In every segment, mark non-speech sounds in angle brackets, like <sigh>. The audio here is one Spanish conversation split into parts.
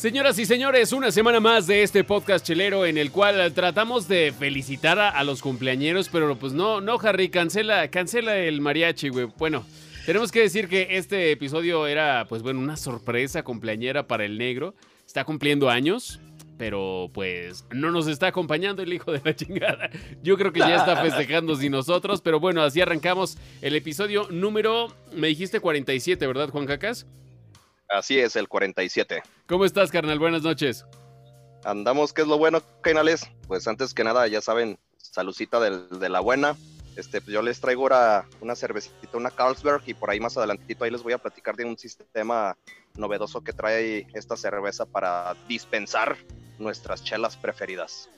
Señoras y señores, una semana más de este podcast chelero en el cual tratamos de felicitar a, los cumpleañeros, pero pues no, no, Harry, cancela, cancela el mariachi, güey. Bueno, tenemos que decir que este episodio era, pues bueno, una sorpresa cumpleañera para el negro. Está cumpliendo años, pero pues no nos está acompañando el hijo de la chingada. Yo creo que ya está <laughs> festejando sin nosotros, pero bueno, así arrancamos el episodio número, me dijiste 47, ¿verdad, Juan Cacas? Así es, el 47. ¿Cómo estás, carnal? Buenas noches. Andamos, ¿qué es lo bueno, canales? Pues antes que nada, ya saben, salucita de la buena. Este, pues yo les traigo ahora una cervecita, una Carlsberg, y por ahí más adelantito ahí les voy a platicar de un sistema novedoso que trae esta cerveza para dispensar nuestras chelas preferidas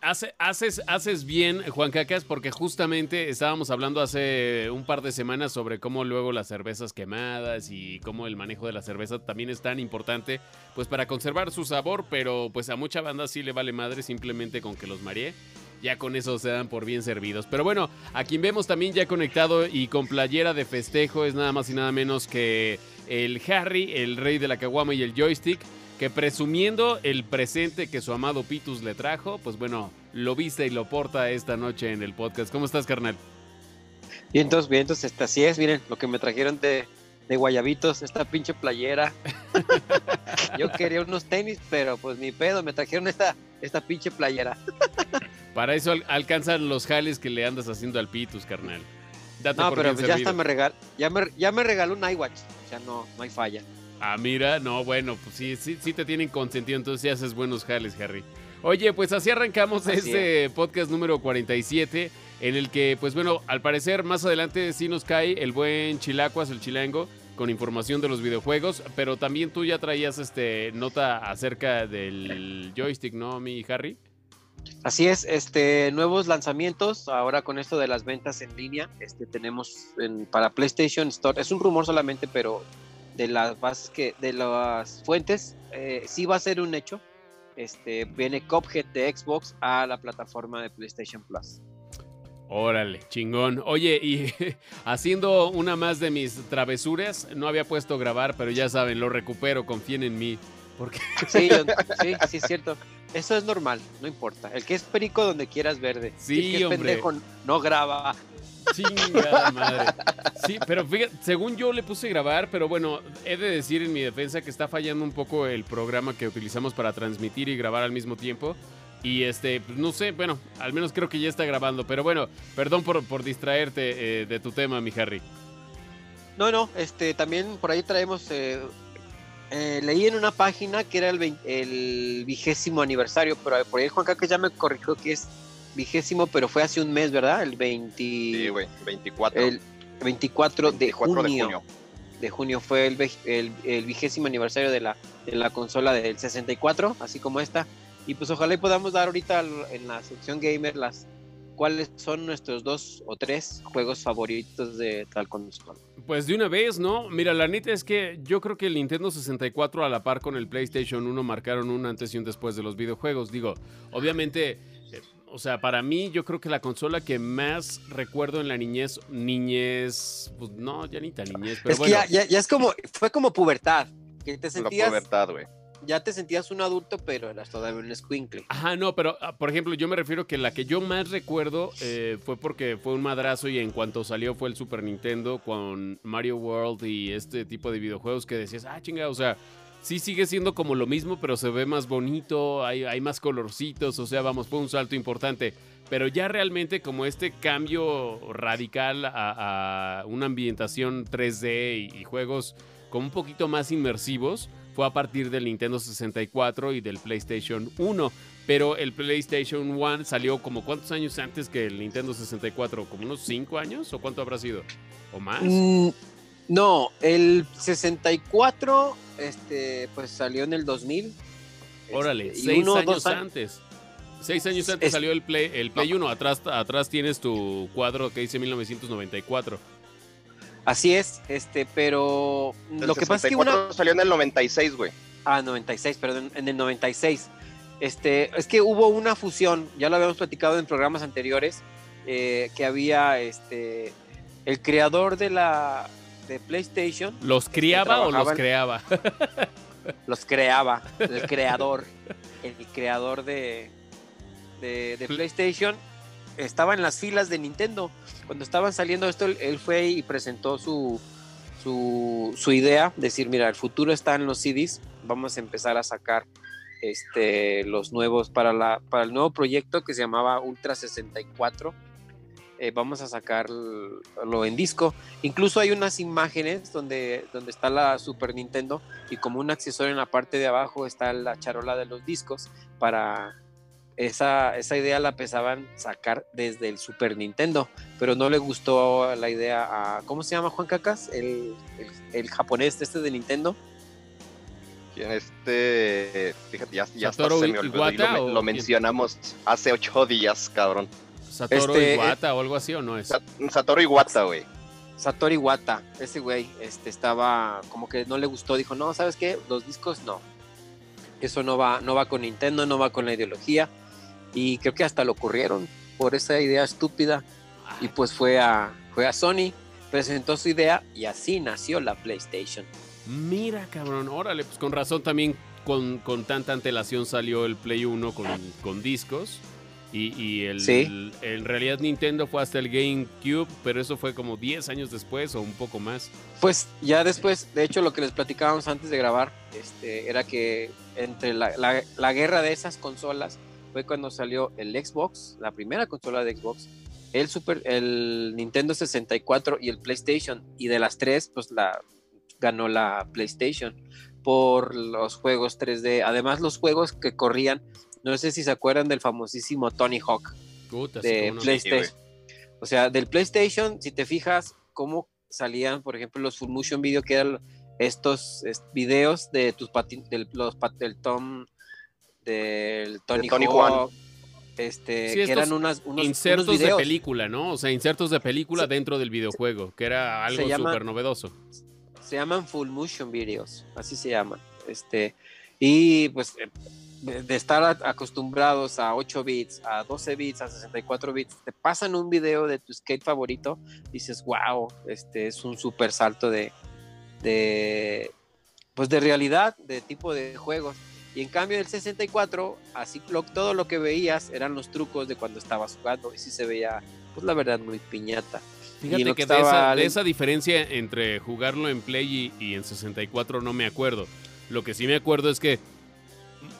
haces, haces bien, Juan Cacas, porque justamente estábamos hablando hace un par de semanas sobre cómo luego las cervezas quemadas y cómo el manejo de la cerveza también es tan importante, pues para conservar su sabor, pero pues a mucha banda sí le vale madre simplemente con que los mareé. Ya con eso se dan por bien servidos. Pero bueno, a quien vemos también ya conectado y con playera de festejo es nada más y nada menos que el Harry, el rey de la caguama y el joystick que presumiendo el presente que su amado Pitus le trajo, pues bueno, lo viste y lo porta esta noche en el podcast. ¿Cómo estás, carnal? Vientos, vientos, esta así es, miren, lo que me trajeron de, de guayabitos, esta pinche playera. <laughs> Yo quería unos tenis, pero pues ni pedo, me trajeron esta, esta pinche playera. <laughs> Para eso alcanzan los jales que le andas haciendo al Pitus, carnal. no, pero pues ya, está me regal, ya, me, ya me regaló un iWatch, o sea, no, no hay falla. Ah, mira, no, bueno, pues sí, sí, sí te tienen consentido, entonces sí haces buenos jales, Harry. Oye, pues así arrancamos este podcast número 47, en el que, pues bueno, al parecer más adelante sí nos cae el buen Chilacuas, el chilango, con información de los videojuegos, pero también tú ya traías este nota acerca del joystick, ¿no, mi Harry? Así es, este nuevos lanzamientos ahora con esto de las ventas en línea, este tenemos en, para PlayStation Store, es un rumor solamente, pero de las bases que, de las fuentes, eh, sí va a ser un hecho. Este, viene Cuphead de Xbox a la plataforma de PlayStation Plus. Órale, chingón. Oye, y <laughs> haciendo una más de mis travesuras, no había puesto grabar, pero ya saben, lo recupero, confíen en mí. Porque... Sí, <laughs> sí, sí, es cierto. Eso es normal, no importa. El que es perico donde quieras verde. Sí, el que es pendejo no graba. Chingada madre. Sí, pero fíjate, según yo le puse grabar, pero bueno, he de decir en mi defensa que está fallando un poco el programa que utilizamos para transmitir y grabar al mismo tiempo. Y este, pues no sé, bueno, al menos creo que ya está grabando. Pero bueno, perdón por, por distraerte eh, de tu tema, mi Harry. No, no, este, también por ahí traemos. Eh, eh, leí en una página que era el, el vigésimo aniversario, pero por ahí Juan que ya me corrigió que es vigésimo, pero fue hace un mes, ¿verdad? El 20... Sí, güey, 24. El 24, de, junio, de, junio. fue el, el, vigésimo aniversario de la, de la consola del 64, así como esta. Y pues ojalá y podamos dar ahorita en la sección gamer las cuáles son nuestros dos o tres juegos favoritos de tal consola. Pues de una vez, ¿no? Mira, la neta es que yo creo que el Nintendo 64 a la par con el PlayStation 1 marcaron un antes y un después de los videojuegos. Digo, obviamente o sea, para mí yo creo que la consola que más recuerdo en la niñez, niñez, pues no, ya ni tan niñez, pero es bueno. Que ya, ya, es como, fue como pubertad, que te sentías... pubertad, güey. Ya te sentías un adulto, pero eras todavía un squinkle. Ajá, no, pero ah, por ejemplo, yo me refiero que la que yo más recuerdo eh, fue porque fue un madrazo y en cuanto salió fue el Super Nintendo con Mario World y este tipo de videojuegos que decías, ah, chinga, o sea, sí sigue siendo como lo mismo, pero se ve más bonito, hay, más colorcitos, o sea, vamos, fue un salto importante. Pero ya realmente como este cambio radical a, una ambientación 3D y, juegos como un poquito más inmersivos, fue a partir del Nintendo 64 y del PlayStation 1. Pero el PlayStation 1 salió como cuántos años antes que el Nintendo 64, como unos 5 años o cuánto habrá sido? ¿O más? Mm, no, el 64 este, pues salió en el 2000. Órale, este, seis años antes. Seis años antes salió el Play, el Play 1. Atrás, atrás tienes tu cuadro que dice 1994. Así es, este, pero lo que pasa es que una... salió en el 96, güey. Ah, 96, perdón, en el 96. Este, es que hubo una fusión, ya lo habíamos platicado en programas anteriores, eh, que había este, el creador de la, de PlayStation. ¿Los criaba o los creaba? <laughs> los creaba, el creador, el creador de, de, de PlayStation, estaba en las filas de Nintendo. Cuando estaban saliendo esto, él, él fue y presentó su, su, su idea, decir, mira, el futuro está en los CDs, vamos a empezar a sacar este, los nuevos para, la, para el nuevo proyecto que se llamaba Ultra 64. Eh, vamos a sacarlo en disco. Incluso hay unas imágenes donde, donde está la Super Nintendo y como un accesorio en la parte de abajo está la charola de los discos para... Esa, esa idea la pensaban sacar desde el Super Nintendo, pero no le gustó la idea a... ¿Cómo se llama Juan Cacas? El, el, el japonés este de Nintendo. ¿Quién este? Fíjate, ya, ya hasta ¿Satoru se me olvidó. lo, mencionamos hace ocho días, cabrón. Satoru Este, Iwata o algo así, ¿o no es? Sa- Satoru Iwata, güey. Satoru Iwata, ese güey, este, estaba como que no le gustó, dijo, no, ¿sabes qué? Los discos no. Eso no va, no va con Nintendo, no va con la ideología. Y creo que hasta lo ocurrieron por esa idea estúpida. Y pues fue a, fue a Sony, presentó su idea y así nació la PlayStation. Mira, cabrón, órale, pues con razón también con, con tanta antelación salió el Play 1 con, con discos. Y, y el, Sí. el- en realidad Nintendo fue hasta el GameCube, pero eso fue como 10 años después o un poco más. Pues ya después, de hecho, lo que les platicábamos antes de grabar, este, era que entre la, la- la guerra de esas consolas fue cuando salió el Xbox, la primera consola de Xbox, el Super, el Nintendo 64 y el PlayStation. Y de las tres, pues la ganó la PlayStation por los juegos 3D. Además, los juegos que corrían, no sé si se acuerdan del famosísimo Tony Hawk Puta, de no. PlayStation. O sea, del PlayStation, si te fijas cómo salían, por ejemplo, los full motion video, que eran estos es, videos de tus patin del, los pat- del Tom, del Tony, Tony Hawk, este, Sí, que eran unas, unos, Insertos unos de película, ¿no? O sea, insertos de película dentro del videojuego, que era algo súper novedoso. se llaman full motion videos, así se llaman. Este, y pues de, de estar acostumbrados a 8 bits, a 12 bits, a 64 bits, te pasan un video de tu skate favorito, dices, wow, este es un super salto de, de, pues de realidad, de tipo de juegos. Y en cambio el 64, así lo- todo lo que veías eran los trucos de cuando estabas jugando y sí se veía, pues la verdad, muy piñata. Fíjate que, que de, esa, de esa diferencia entre jugarlo en Play y, y en 64 no me acuerdo. Lo que sí me acuerdo es que,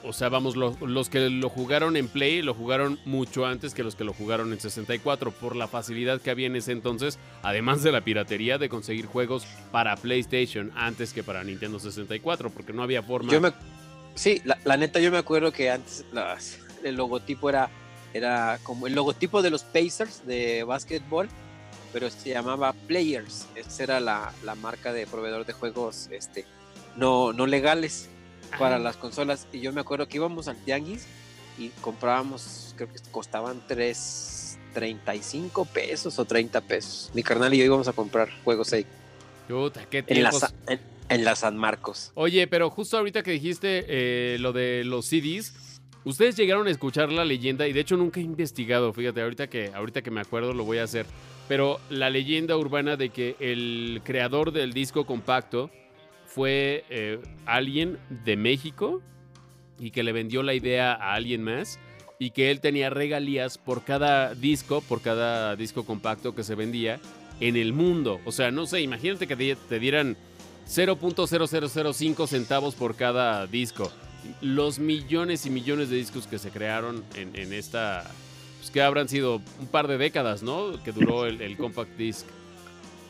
o sea, vamos, los, los que lo jugaron en Play lo jugaron mucho antes que los que lo jugaron en 64 por la facilidad que había en ese entonces, además de la piratería de conseguir juegos para PlayStation antes que para Nintendo 64, porque no había forma. Sí, la, la neta yo me acuerdo que antes las- el logotipo era, era como el logotipo de los Pacers de básquetbol, pero se llamaba Players. Esa era la, la marca de proveedor de juegos este, no, no legales para las consolas. Y yo me acuerdo que íbamos al Tianguis y comprábamos, creo que costaban 3, 35 pesos o 30 pesos. Mi carnal y yo íbamos a comprar juegos ahí qué en la, en la San Marcos. Oye, pero justo ahorita que dijiste eh, lo de los CDs, ustedes llegaron a escuchar la leyenda y de hecho nunca he investigado, fíjate, ahorita que, ahorita que me acuerdo lo voy a hacer, pero la leyenda urbana de que el creador del disco compacto fue eh, alguien de México y que le vendió la idea a alguien más y que él tenía regalías por cada disco, por cada disco compacto que se vendía en el mundo. O sea, no sé, imagínate que te, dieran 0.0005 centavos por cada disco. Los millones y millones de discos que se crearon en, esta, pues que habrán sido un par de décadas, ¿no? Que duró el compact disc.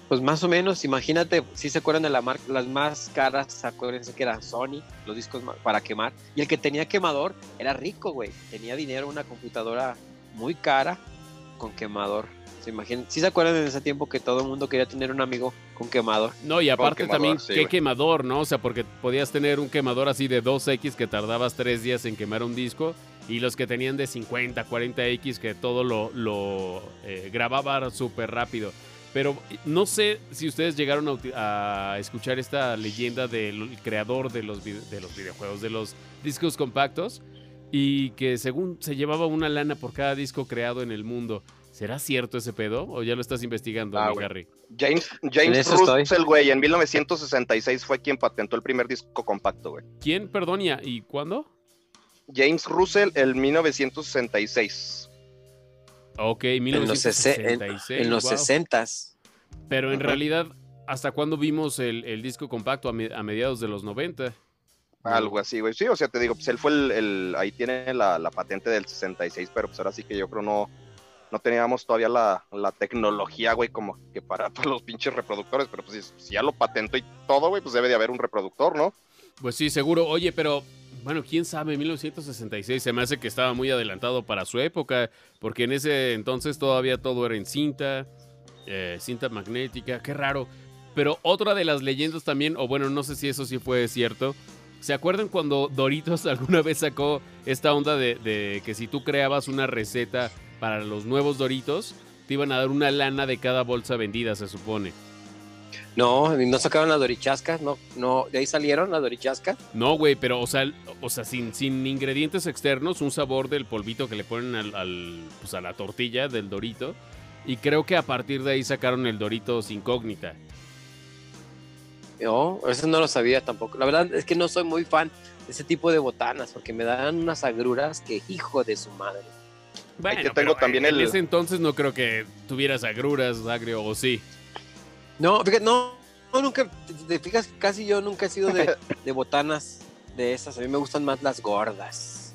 Pues más o menos, imagínate, si se acuerdan de la marca, las más caras, acuérdense que eran Sony, los discos para quemar. Y el que tenía quemador era rico, güey. Tenía dinero, una computadora muy cara con quemador. Se imaginan, si se acuerdan en ese tiempo que todo el mundo quería tener un amigo con quemador. No, y aparte quemador, también, sí, qué quemador, ¿no? O sea, porque podías tener un quemador así de 2X que tardabas 3 días en quemar un disco. Y los que tenían de 50, 40X que todo lo, lo eh, grababa súper rápido. Pero no sé si ustedes llegaron a, escuchar esta leyenda del creador de los, vide- de los videojuegos, de los discos compactos. Y que según se llevaba una lana por cada disco creado en el mundo. ¿Será cierto ese pedo o ya lo estás investigando, Ah. Harry? James, En James. Russell, güey, en 1966 fue quien patentó el primer disco compacto, güey. ¿Quién, perdón, y, cuándo? James Russell, el 1966. Ok, En los, sese- en- 1966. en los wow. 60s. Pero en realidad, ¿hasta cuándo vimos el, el disco compacto? A, me- a mediados de los 90. Algo así, güey. Sí, o sea, te digo, pues él fue el, el- ahí tiene la, la patente del 66, pero pues ahora sí que yo creo no, no teníamos todavía la, la tecnología, güey, como que para, <laughs> para los pinches reproductores, pero pues si, si ya lo patentó y todo, güey, pues debe de haber un reproductor, ¿no? Pues sí, seguro. Oye, pero bueno, quién sabe, 1966 se me hace que estaba muy adelantado para su época, porque en ese entonces todavía todo era en cinta, eh, cinta magnética, qué raro. Pero otra de las leyendas también, o bueno, no sé si eso sí fue cierto. ¿Se acuerdan cuando Doritos <laughs> alguna vez sacó esta onda de, de que si tú creabas una receta para los nuevos Doritos, te iban a dar una lana de cada bolsa vendida, se supone? No, no sacaron la dorichasca, no, no, de ahí salieron la dorichasca. No, güey, pero o sea, o sea sin, sin ingredientes externos, un sabor del polvito que le ponen al, al- pues, a la tortilla del Dorito. Y creo que a partir de ahí sacaron el Doritos Incógnita. No, eso no lo sabía tampoco. La verdad es que no soy muy fan de ese tipo de botanas porque me dan unas agruras que hijo de su madre. Bueno, yo tengo pero también en el- ese entonces no creo que tuvieras agruras, agrio, o sí. No, fíjate, no, no, nunca, te, fijas, casi yo nunca he sido de, <laughs> de botanas de esas. A mí me gustan más las gordas.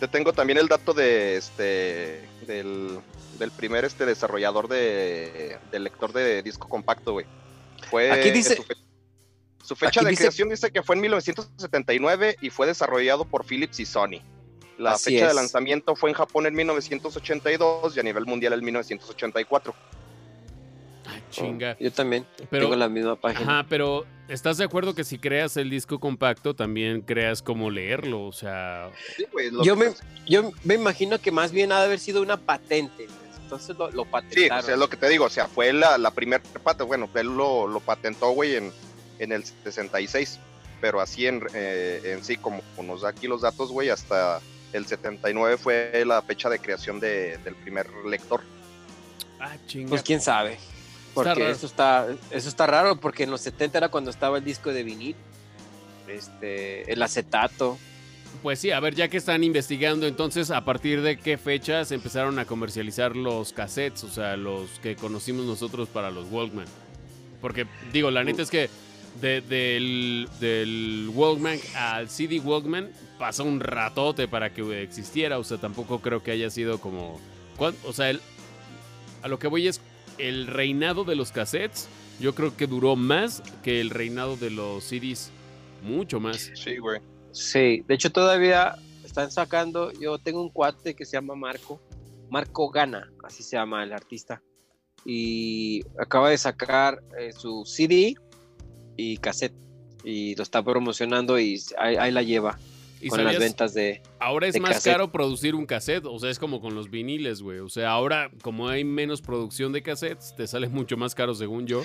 Te tengo también el dato de este del, del primer este desarrollador de, del lector de disco compacto, güey. Fue Aquí dice- su, fe- su fecha de dice- creación dice que fue en 1979 y fue desarrollado por Philips y Sony. La fecha de lanzamiento fue en Japón en 1982 y a nivel mundial en 1984. Chinga. Yo también Pero- tengo la misma página. Ajá, pero ¿estás de acuerdo que si creas el disco compacto también creas cómo leerlo? O sea, Sí, Yo me, yo me imagino que más bien ha de haber sido una patente. Entonces lo, lo Sí, patentaron. pues es lo que te digo, o sea, fue la, la primera patente, bueno, él lo, lo patentó, güey, en, en el 66, pero así en, eh, en sí, como nos da aquí los datos, güey, hasta el 79 fue la fecha de creación de- del primer lector. ah, chinga. Pues quién sabe. Porque eso está, eso está raro, porque en los 70 era cuando estaba el disco de vinil, este, el acetato. Pues sí, a ver, ya que están investigando, entonces, ¿a partir de qué fecha se empezaron a comercializar los cassettes? O sea, los que conocimos nosotros para los Walkman. Porque, digo, la neta es que de- del, del Walkman al CD Walkman pasó un ratote para que existiera. O sea, tampoco creo que haya sido como... ¿cuán- O sea, el- a lo que voy es el reinado de los cassettes. Yo creo que duró más que el reinado de los CDs. Mucho más. Sí, güey. Sí, de hecho todavía están sacando, yo tengo un cuate que se llama Marco, Marco Gana, así se llama el artista, y acaba de sacar eh, su CD y cassette, y lo está promocionando y ahí, ahí la lleva ¿Y con las ventas de... Ahora es de más cassette. caro producir un cassette, o sea, es como con los viniles, güey. O sea, ahora como hay menos producción de cassettes, te sale mucho más caro según yo.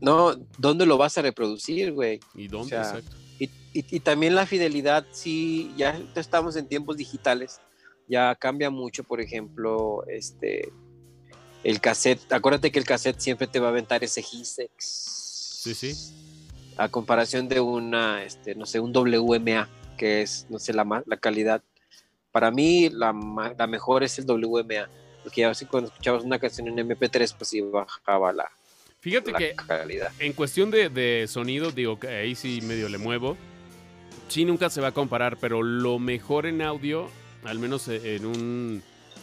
No, ¿dónde lo vas a reproducir, güey? ¿Y dónde? sea, Exacto. Y, y- y también la fidelidad, sí, ya estamos en tiempos digitales, ya cambia mucho, por ejemplo, este, el cassette, acuérdate que el cassette siempre te va a aventar ese G6. Sí, sí. A comparación de una, este, no sé, un WMA, que es, no sé, la, ma- la calidad. Para mí, la, la mejor es el WMA, porque ya así cuando escuchabas una canción en MP3, pues sí bajaba la, Fíjate la que calidad. en cuestión de, de sonido, digo que ahí sí medio le muevo. Sí, nunca se va a comparar, pero lo mejor en audio, al menos e- en un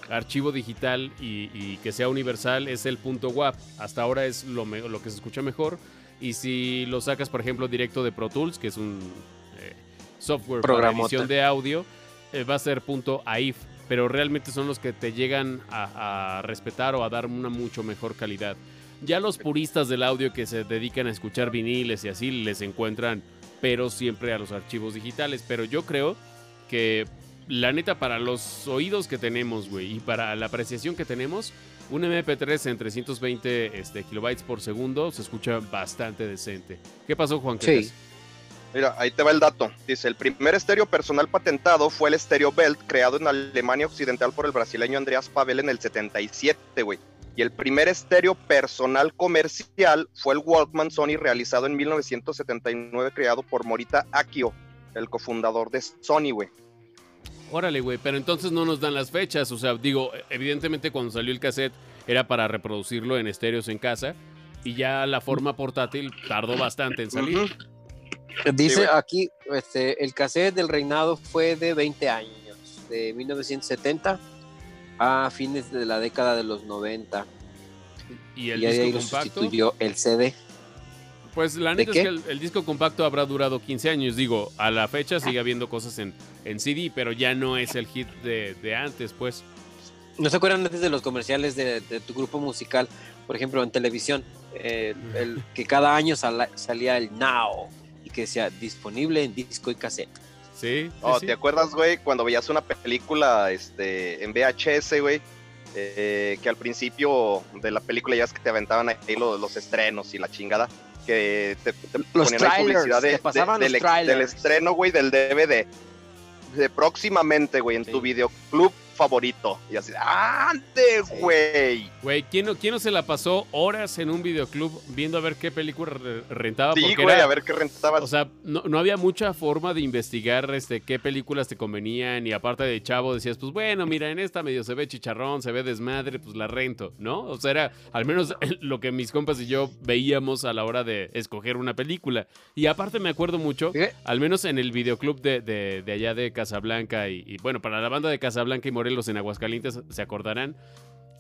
archivo digital y, y que sea universal, es el punto WAP. Hasta ahora es lo, me- lo que se escucha mejor. Y si lo sacas, por ejemplo, directo de Pro Tools, que es un software para edición de audio, eh, va a ser punto AIF. Pero realmente son los que te llegan a, a respetar o a dar una mucho mejor calidad. Ya los puristas del audio que se dedican a escuchar viniles y así les encuentran pero siempre a los archivos digitales. Pero yo creo que la neta para los oídos que tenemos, güey, y para la apreciación que tenemos, un MP3 en 320 este, kilobytes por segundo se escucha bastante decente. ¿Qué pasó, Juan? Sí. Mira, ahí te va el dato. Dice, el primer estéreo personal patentado fue el Stereo Belt, creado en Alemania Occidental por el brasileño Andreas Pavel en el 77, güey. Y el primer estéreo personal comercial fue el Walkman Sony, realizado en 1979, creado por Morita Akio, el cofundador de Sony, güey. Órale, güey, pero entonces no nos dan las fechas. O sea, digo, evidentemente cuando salió el cassette era para reproducirlo en estéreos en casa. Y ya la forma portátil tardó bastante en salir. Dice aquí, este, el cassette del reinado fue de 20 años, de 1970 a fines de la década de los 90. Y el y ahí disco lo compacto. sustituyó el CD. Pues la ¿De neta es que el, el disco compacto habrá durado 15 años. Digo, a la fecha sigue habiendo cosas en, en CD, pero ya no es el hit de, de antes, pues. ¿No se acuerdan antes de los comerciales de, de tu grupo musical? Por ejemplo, en televisión, eh, el, que cada año salía el Now y que decía disponible en disco y cassette. Sí. sí, Oh, sí. ¿te acuerdas, güey, cuando veías una película este, en VHS, güey? eh, que al principio de la película ya es que te aventaban ahí los, los estrenos y la chingada. Que te, te Los ponían ahí trailers, publicidad de- te pasaban de- los del, ex- trailers. del estreno, güey, del DVD. De próximamente, güey, en Sí. tu videoclub favorito. Y así, ¡ande, güey! Güey, ¿quién no, ¿quién no se la pasó horas en un videoclub viendo a ver qué película re- rentaba? Sí, Porque güey, a ver qué rentabas. O sea, no, no había mucha forma de investigar este, qué películas te convenían y aparte de chavo decías, pues bueno, mira, en esta medio se ve chicharrón, se ve desmadre, pues la rento, ¿no? O sea, era al menos <laughs> lo que mis compas y yo veíamos a la hora de escoger una película. Y aparte me acuerdo mucho, al menos en el videoclub de, de- de allá de Casablanca y, y, bueno, para la banda de Casablanca y Morelos en Aguascalientes se acordarán.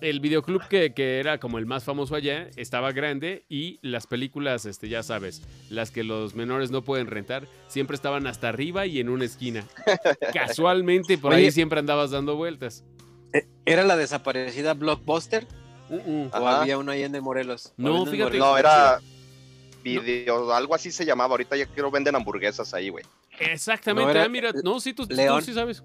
El videoclub que, que era como el más famoso allá estaba grande y las películas, este, ya sabes, las que los menores no pueden rentar, siempre estaban hasta arriba y en una esquina. <laughs> Casualmente por ahí siempre andabas dando vueltas. ¿Era la desaparecida Blockbuster o había una ahí en de Morelos? No, ¿O en fíjate- Morelos? No, era video, algo así se llamaba. Ahorita ya quiero venden hamburguesas ahí, güey. Exactamente, No, era ah, mira, no, sí, tú, tú sí sabes.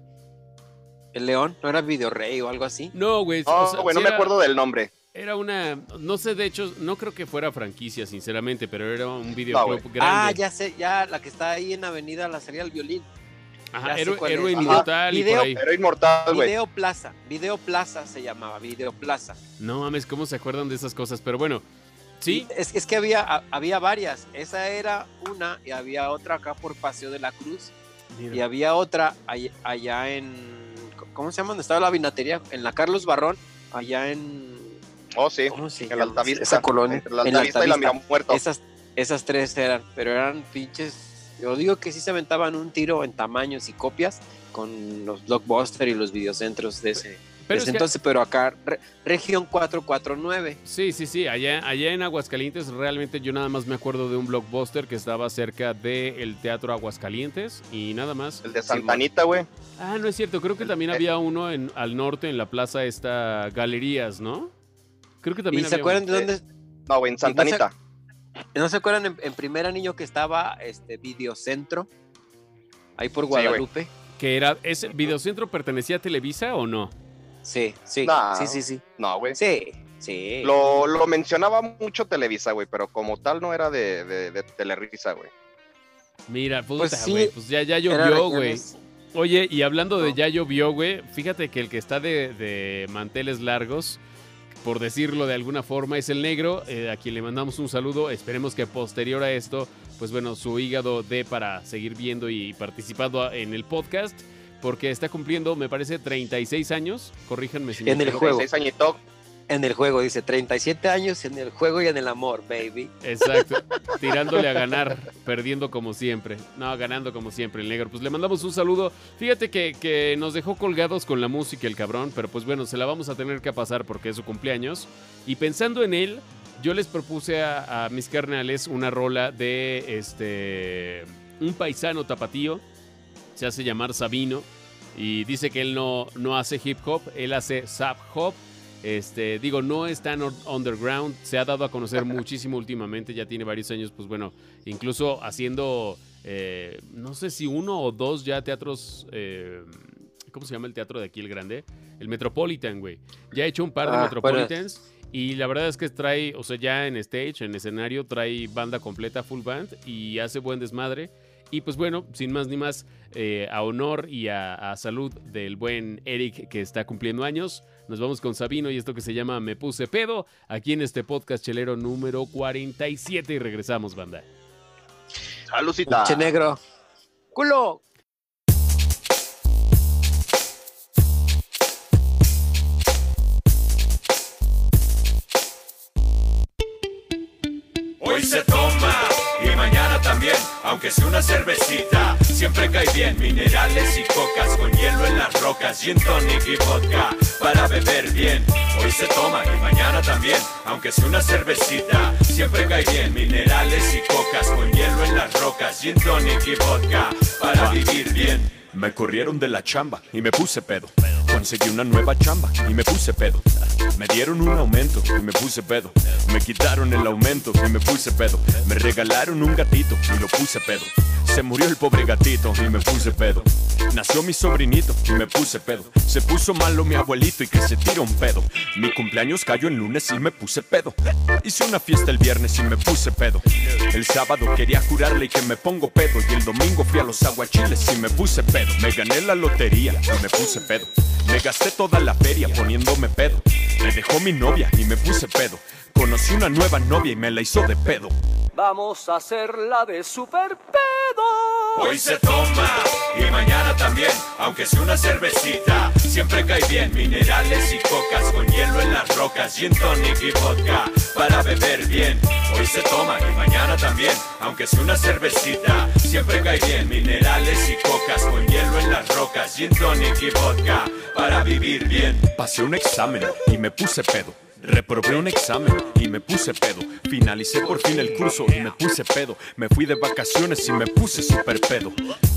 El León, ¿no era Video Rey o algo así? No, güey. No, o sea, güey, no sí me era- acuerdo del nombre. Era una, no sé, de hecho, no creo que fuera franquicia, sinceramente, pero era un videoclub grande. Ah, ya sé, ya la que está ahí en Avenida La Salida del Violín. Ajá, héroe, héroe Ajá. inmortal y por Video- ahí. Era inmortal, güey. Video Plaza, Video Plaza se llamaba, Video Plaza. No mames, ¿cómo se acuerdan de esas cosas? Pero bueno, sí, Es, es que había, había varias. Esa era una y había otra acá por Paseo de la Cruz. mira. Y había otra all- allá en. ¿Cómo se llama? ¿Dónde estaba la vinatería? En la Carlos Barrón, allá en. Oh, sí. ¿Cómo se En la? Altavista. Esa colonia. Entre la en la Altavista y la Altavista. Miramuerto. Esas, esas tres eran, pero eran pinches. Yo digo que sí se aventaban un tiro en tamaños y copias con los blockbuster y los videocentros de ese, pero que- entonces, pero acá, re- región 449. sí, sí, sí, allá, allá en Aguascalientes realmente yo nada más me acuerdo de un blockbuster que estaba cerca del Teatro Aguascalientes y nada más. El de Santanita, güey. Ah, no es cierto, creo que también Eh. había uno en, al norte en la plaza esta Galerías, ¿no? Creo que también ¿Y se acuerdan uno. de dónde? No, güey, en Santanita. ¿No se acuerdan en, en primer anillo que estaba este Videocentro? Ahí por. Guadalupe. que era ese videocentro pertenecía a Televisa o no? Sí, sí, No. sí, sí, sí. No, güey. Sí, sí. Lo, lo mencionaba mucho Televisa, güey, pero como tal no era de, de, de Telerisa, güey. Mira, puta, Pues sí, güey, pues ya, ya llovió, güey. Oye, y hablando de No. ya llovió, güey, fíjate que el que está de, de manteles largos, por decirlo de alguna forma, es el negro, eh, a quien le mandamos un saludo. Esperemos que posterior a esto, pues bueno, su hígado dé para seguir viendo y participando en el podcast, porque está cumpliendo, me parece, 36 años. Corríjanme si me En el equivoco. juego. 36 añitos. En el juego, dice 37 años en el juego y en el amor, baby. Exacto. <laughs> Tirándole a ganar, perdiendo como siempre. No, ganando como siempre el negro. Pues le mandamos un saludo. Fíjate que, que nos dejó colgados con la música el cabrón, pero pues bueno, se la vamos a tener que pasar porque es su cumpleaños. Y pensando en él, yo les propuse a, a mis carnales una rola de este un paisano tapatío. Se hace llamar Sabino. Y dice que él no, no hace hip hop, él hace zap hop. Este, digo, no es tan underground, se ha dado a conocer <laughs> muchísimo últimamente, ya tiene varios años, pues bueno, incluso haciendo, eh, no sé si uno o dos ya teatros, eh, ¿cómo se llama el teatro de aquí el grande? El Metropolitan, güey. Ya ha hecho un par de Ah, Metropolitans y la verdad es que trae, o sea, ya en stage, en escenario, trae banda completa, full band y hace buen desmadre. Y pues bueno, sin más ni más, eh, a honor y a, a salud del buen Eric que está cumpliendo años, nos vamos con Sabino y esto que se llama Me Puse Pedo, aquí en este podcast chelero número 47 y regresamos, banda. Salucita. Che negro. ¡Culo! Aunque sea una cervecita, siempre cae bien. Minerales y cocas con hielo en las rocas, gin tonic y vodka para beber bien. Hoy se toma y mañana también, aunque sea una cervecita, siempre cae bien. Minerales y cocas con hielo en las rocas, gin tonic y vodka para vivir bien. Me corrieron de la chamba y me puse pedo. Conseguí una nueva chamba y me puse pedo. Me dieron un aumento y me puse pedo. Me quitaron el aumento y me puse pedo. Me regalaron un gatito y lo puse pedo. Se murió el pobre gatito y me puse pedo. Nació mi sobrinito y me puse pedo. Se puso malo mi abuelito y que se tira un pedo. Mi cumpleaños cayó en lunes y me puse pedo. Hice una fiesta el viernes y me puse pedo. El sábado quería curarle y que me pongo pedo. Y el domingo fui a los aguachiles y me puse pedo. Me gané la lotería y me puse pedo. Me gasté toda la feria poniéndome pedo. Me dejó mi novia y me puse pedo. Conocí una nueva novia y me la hizo de pedo. Vamos a hacerla de super pedo. Hoy se toma y mañana también, aunque sea una cervecita, siempre cae bien. Minerales y cocas con hielo en las rocas, gin tonic y vodka para beber bien. Hoy se toma y mañana también, aunque sea una cervecita, siempre cae bien. Minerales y cocas con hielo en las rocas, gin tonic y vodka para vivir bien. Pasé un examen y me puse pedo. Reprobé un examen y me puse pedo. Finalicé por fin el curso y me puse pedo. Me fui de vacaciones y me puse super pedo.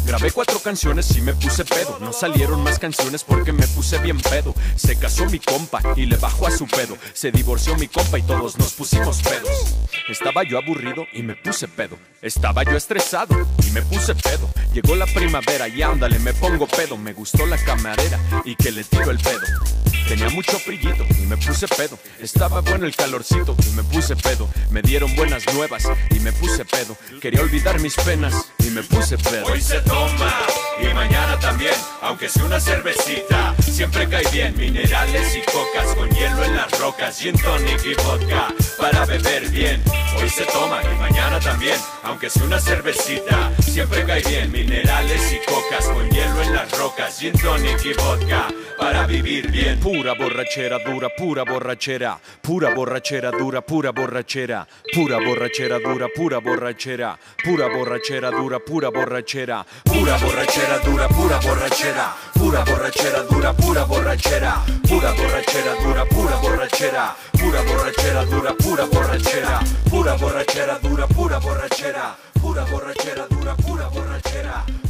Grabé cuatro canciones y me puse pedo. No salieron más canciones porque me puse bien pedo. Se casó mi compa y le bajó a su pedo. Se divorció mi compa y todos nos pusimos pedos. Estaba yo aburrido y me puse pedo. Estaba yo estresado y me puse pedo. Llegó la primavera y ándale, me pongo pedo. Me gustó la camarera y que le tiro el pedo. Tenía mucho brillito y me puse pedo. Estaba bueno el calorcito y me puse pedo. Me dieron buenas nuevas y me puse pedo. Quería olvidar mis penas y me puse pedo. Hoy se toma y mañana también, aunque sea una cervecita, siempre cae bien. Minerales y cocas con hielo en las rocas, gin tonic y vodka para beber bien. Hoy se toma y mañana también, aunque sea una cervecita, siempre cae bien. Minerales y cocas con hielo en las rocas, gin tonic y vodka para vivir bien. Pura borrachera dura, pura borrachera. Pura borrachera dura, pura borrachera. Pura borrachera dura, pura borrachera. Pura borrachera dura, pura borrachera. Pura borrachera dura, pura borrachera. Pura borrachera dura, pura borrachera. Pura borrachera dura, pura borrachera. Pura borrachera dura, pura borrachera. Pura borrachera dura, pura borrachera. Pura borrachera dura, pura borrachera.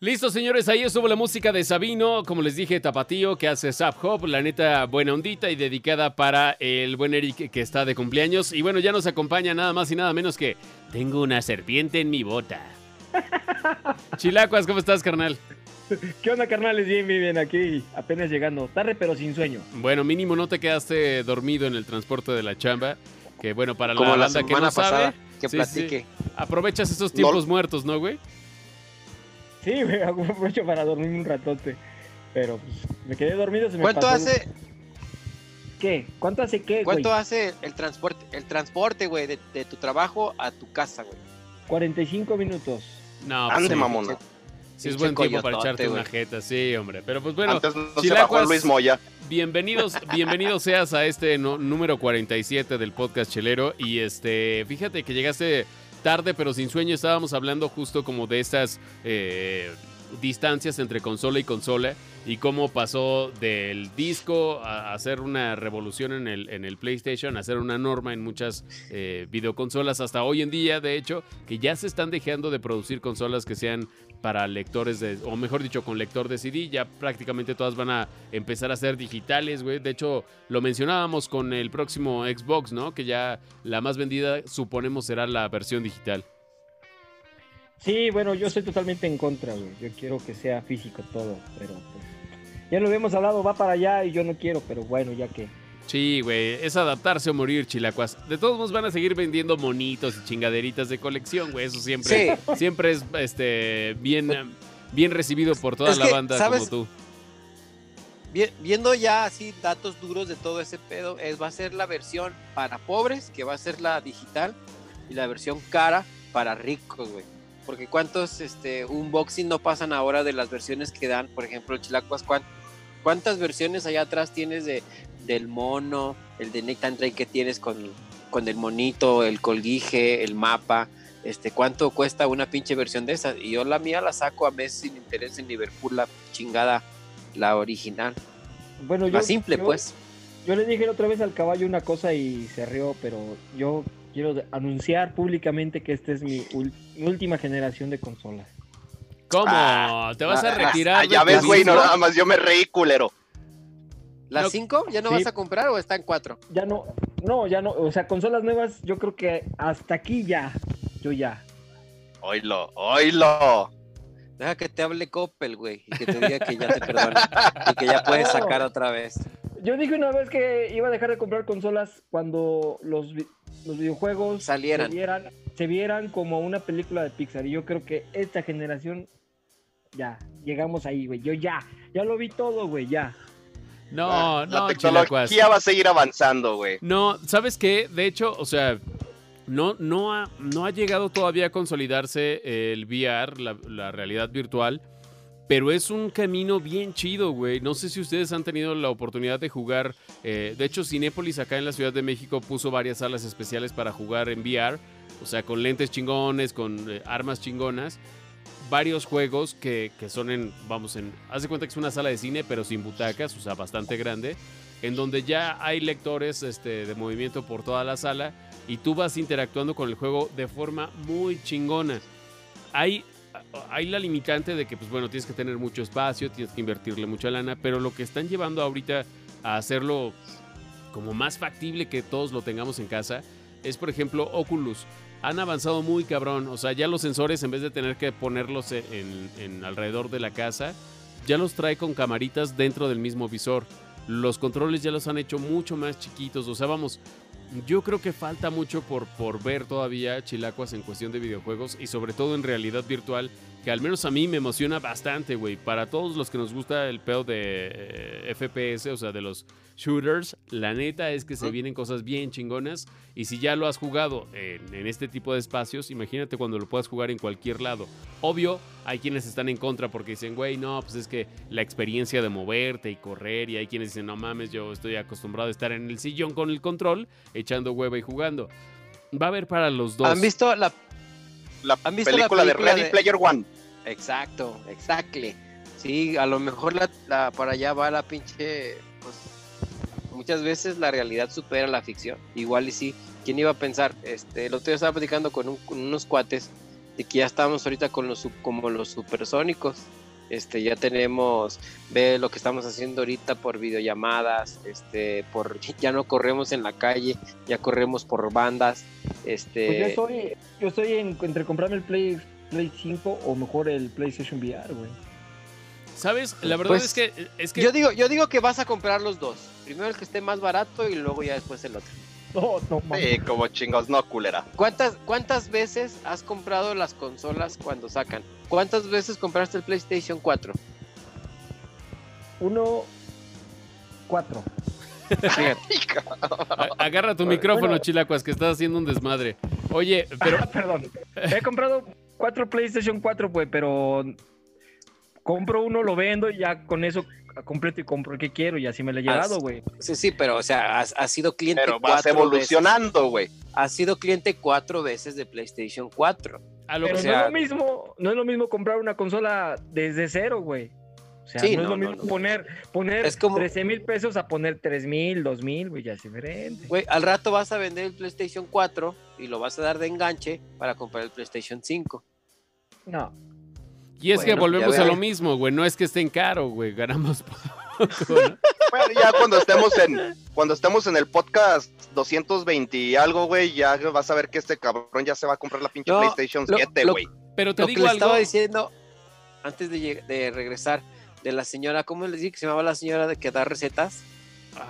Listo, señores, ahí estuvo la música de Sabino, como les dije, Tapatío, que hace Zap Hop, la neta buena ondita y dedicada para el buen Eric que está de cumpleaños. Y bueno, ya nos acompaña nada más y nada menos que Tengo una serpiente en mi bota. <laughs> Chilacuas, ¿cómo estás, carnal? ¿Qué onda, carnales? Bien, bien, bien, aquí apenas llegando. Tarde, pero sin sueño. Bueno, mínimo no te quedaste dormido en el transporte de la chamba. Que bueno, para Como la la banda que semana no sabe, pasada, que sí, platique. sí, aprovechas esos tiempos muertos, ¿no, güey? Sí, <laughs> güey, aprovecho para dormir un ratote. Pero pues, me quedé dormido. Se me ¿Cuánto pasó- hace, ¿Qué? ¿Cuánto hace qué, güey? cuánto hace el transporte, el transporte, güey, de, de tu trabajo a tu casa, güey? 45 minutos. No, pues Ande, sí, mamona. sí es Pinche buen tiempo para echarte una jeta, sí, hombre. Pero pues bueno, Antes no se bajó Luis Moya. Bienvenidos, <laughs> bienvenidos seas a este no- número 47 del podcast Chelero. Y este, fíjate que llegaste tarde, pero sin sueño. Estábamos hablando justo como de estas eh, distancias entre consola y consola. Y cómo pasó del disco a hacer una revolución en el, en el PlayStation, a hacer una norma en muchas eh, videoconsolas, hasta hoy en día, de hecho, que ya se están dejando de producir consolas que sean para lectores de, o mejor dicho, con lector de CD, ya prácticamente todas van a empezar a ser digitales, güey. De hecho, lo mencionábamos con el próximo Xbox, ¿no? Que ya la más vendida, suponemos, será la versión digital. Sí, bueno, yo estoy totalmente en contra, güey. Yo quiero que sea físico todo, pero pues, ya lo habíamos hablado, va para allá y yo no quiero, pero bueno, ya que Sí, güey, es adaptarse o morir, chilacuas. De todos modos van a seguir vendiendo monitos y chingaderitas de colección, güey. Eso siempre, siempre es este bien, bien recibido por toda Es la que, banda ¿sabes? como tú. Vi- Viendo ya así datos duros de todo ese pedo, es, va a ser la versión para pobres, que va a ser la digital, y la versión cara para ricos, güey. Porque cuántos este, unboxing no pasan ahora de las versiones que dan, por ejemplo, Chilacuas, ¿cuán- ¿cuántas versiones allá atrás tienes de, del mono, el de Nathan Drake que tienes con, con el monito, el colguije, el mapa? Este, ¿Cuánto cuesta una pinche versión de esas? Y yo la mía la saco a mes sin interés en Liverpool, la chingada, la original. Bueno, yo, La simple, yo- pues. Yo le dije la otra vez al caballo una cosa y se rió, pero yo quiero anunciar públicamente que esta es mi, última generación de consolas. ¿Cómo? Ah, ¿Te vas a ah, retirar? Ah, de ya ves, güey, no nada más yo me reí, culero. ¿Las No. 5 ya no Sí. vas a comprar o están 4? Ya no, no, ya no, o sea, consolas nuevas, yo creo que hasta aquí ya, yo ya. Oilo, oilo. Deja que te hable Coppel, güey, y que te diga que ya te perdona y que ya puedes <laughs> sacar otra vez. Yo dije una vez que iba a dejar de comprar consolas cuando los, los videojuegos Salieran. Se, vieran, se vieran como una película de Pixar. Y yo creo que esta generación, ya, llegamos ahí, güey. Yo ya, ya lo vi todo, güey, ya. No, Ah, la no, chilacuas. tecnología va a seguir avanzando, güey. No, ¿sabes qué? De hecho, o sea, no, no, ha, no ha llegado todavía a consolidarse el VR, la, la realidad virtual, pero es un camino bien chido, güey. No sé si ustedes han tenido la oportunidad de jugar. eh, de hecho, Cinépolis acá en la Ciudad de México puso varias salas especiales para jugar en VR, o sea, con lentes chingones, con eh, armas chingonas. Varios juegos que, que son en, vamos, en, haz de cuenta que es una sala de cine, pero sin butacas, o sea, bastante grande en donde ya hay lectores este, de movimiento por toda la sala y tú vas interactuando con el juego de forma muy chingona. Hay, hay la limitante de que, pues bueno, tienes que tener mucho espacio, tienes que invertirle mucha lana, pero lo que están llevando ahorita a hacerlo como más factible que todos lo tengamos en casa es, por ejemplo, Oculus. Han avanzado muy cabrón, o sea, ya los sensores en vez de tener que ponerlos en, en alrededor de la casa, ya los trae con camaritas dentro del mismo visor los controles ya los han hecho mucho más chiquitos. O sea, vamos, yo creo que falta mucho por, por ver todavía Chilacuas en cuestión de videojuegos y sobre todo en realidad virtual, que al menos a mí me emociona bastante, güey. Para todos los que nos gusta el pedo de eh, FPS, o sea, de los shooters, la neta es que se vienen cosas bien chingonas. Y si ya lo has jugado en, en este tipo de espacios, imagínate cuando lo puedas jugar en cualquier lado. Obvio, hay quienes están en contra porque dicen, güey, no, pues es que la experiencia de moverte y correr, y hay quienes dicen, no mames, yo estoy acostumbrado a estar en el sillón con el control, echando hueva y jugando. Va a haber para los dos. ¿Han visto la La ¿Han visto la película, película de Ready de- Player One. Exacto, exactly. Sí, a lo mejor para allá va la pinche. Pues, muchas veces la realidad supera la ficción. Igual y sí. ¿Quién iba a pensar? Este, el otro día estaba platicando con, un- con unos cuates de que ya estamos ahorita con los como los supersónicos. Este, ya tenemos, ve lo que estamos haciendo ahorita por videollamadas, este, por <laughs> ya no corremos en la calle, ya corremos por bandas, este, Pues yo estoy, entre comprarme el Play, Play 5 o mejor el PlayStation VR, güey. ¿Sabes? La verdad Pues, es que... Es que Yo digo, yo digo que vas a comprar los dos. Primero el que esté más barato y luego ya después el otro. No, no, mames. Sí, como chingos, no, culera. ¿Cuántas, ¿Cuántas veces has comprado las consolas cuando sacan? ¿Cuántas veces compraste el PlayStation 4? Uno, cuatro. <laughs> Agarra tu micrófono, Bueno. Chilacuas, que estás haciendo un desmadre. Oye, pero... Ah, perdón. He comprado cuatro PlayStation 4, güey, pero compro uno, lo vendo y ya con eso completo y compro el que quiero y así me lo he llevado, As- güey. Sí, sí, pero o sea, has, has sido cliente Pero vas cuatro evolucionando, güey. Has sido cliente cuatro veces de PlayStation 4. A lo Pero que no es lo mismo, no es lo mismo comprar una consola desde cero, güey. O sea, Sí, no, es no, lo no, mismo no. poner, poner Es como- 13 mil pesos a poner 3 mil, 2 mil, güey, ya es diferente. Güey, al rato vas a vender el PlayStation 4 y lo vas a dar de enganche para comprar el PlayStation 5. No. Y es que Bueno, volvemos ya a lo mismo, güey. No es que estén caro, güey. Ganamos <laughs> poco, ¿no? Bueno, ya cuando estemos en cuando estemos en el podcast 220 y algo, güey, ya vas a ver que este cabrón ya se va a comprar la pinche No, PlayStation lo- 7, lo- güey. Pero te Lo que digo le algo. estaba diciendo antes de, de regresar de la señora, ¿cómo les dije que se llamaba la señora de que da recetas?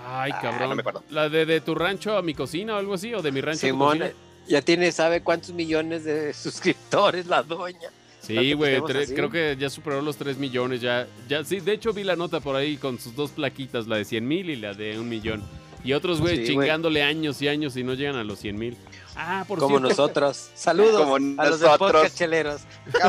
Ay, Ah, cabrón. no me acuerdo. La de, de tu rancho a mi cocina o algo así, o de mi rancho a tu Simón cocina. ya tiene, ¿sabe cuántos millones de <laughs> suscriptores la doña? Sí, güey, creo que ya superó los 3 millones, ya, ya, sí, de hecho vi la nota por ahí con sus dos plaquitas, la de 100 mil y la de un millón. Y otros, güey, Sí, chingándole años y años y no llegan a los 100 mil. Ah, por Como cierto, nosotros. Saludos Como a los de podcast cheleros. <laughs>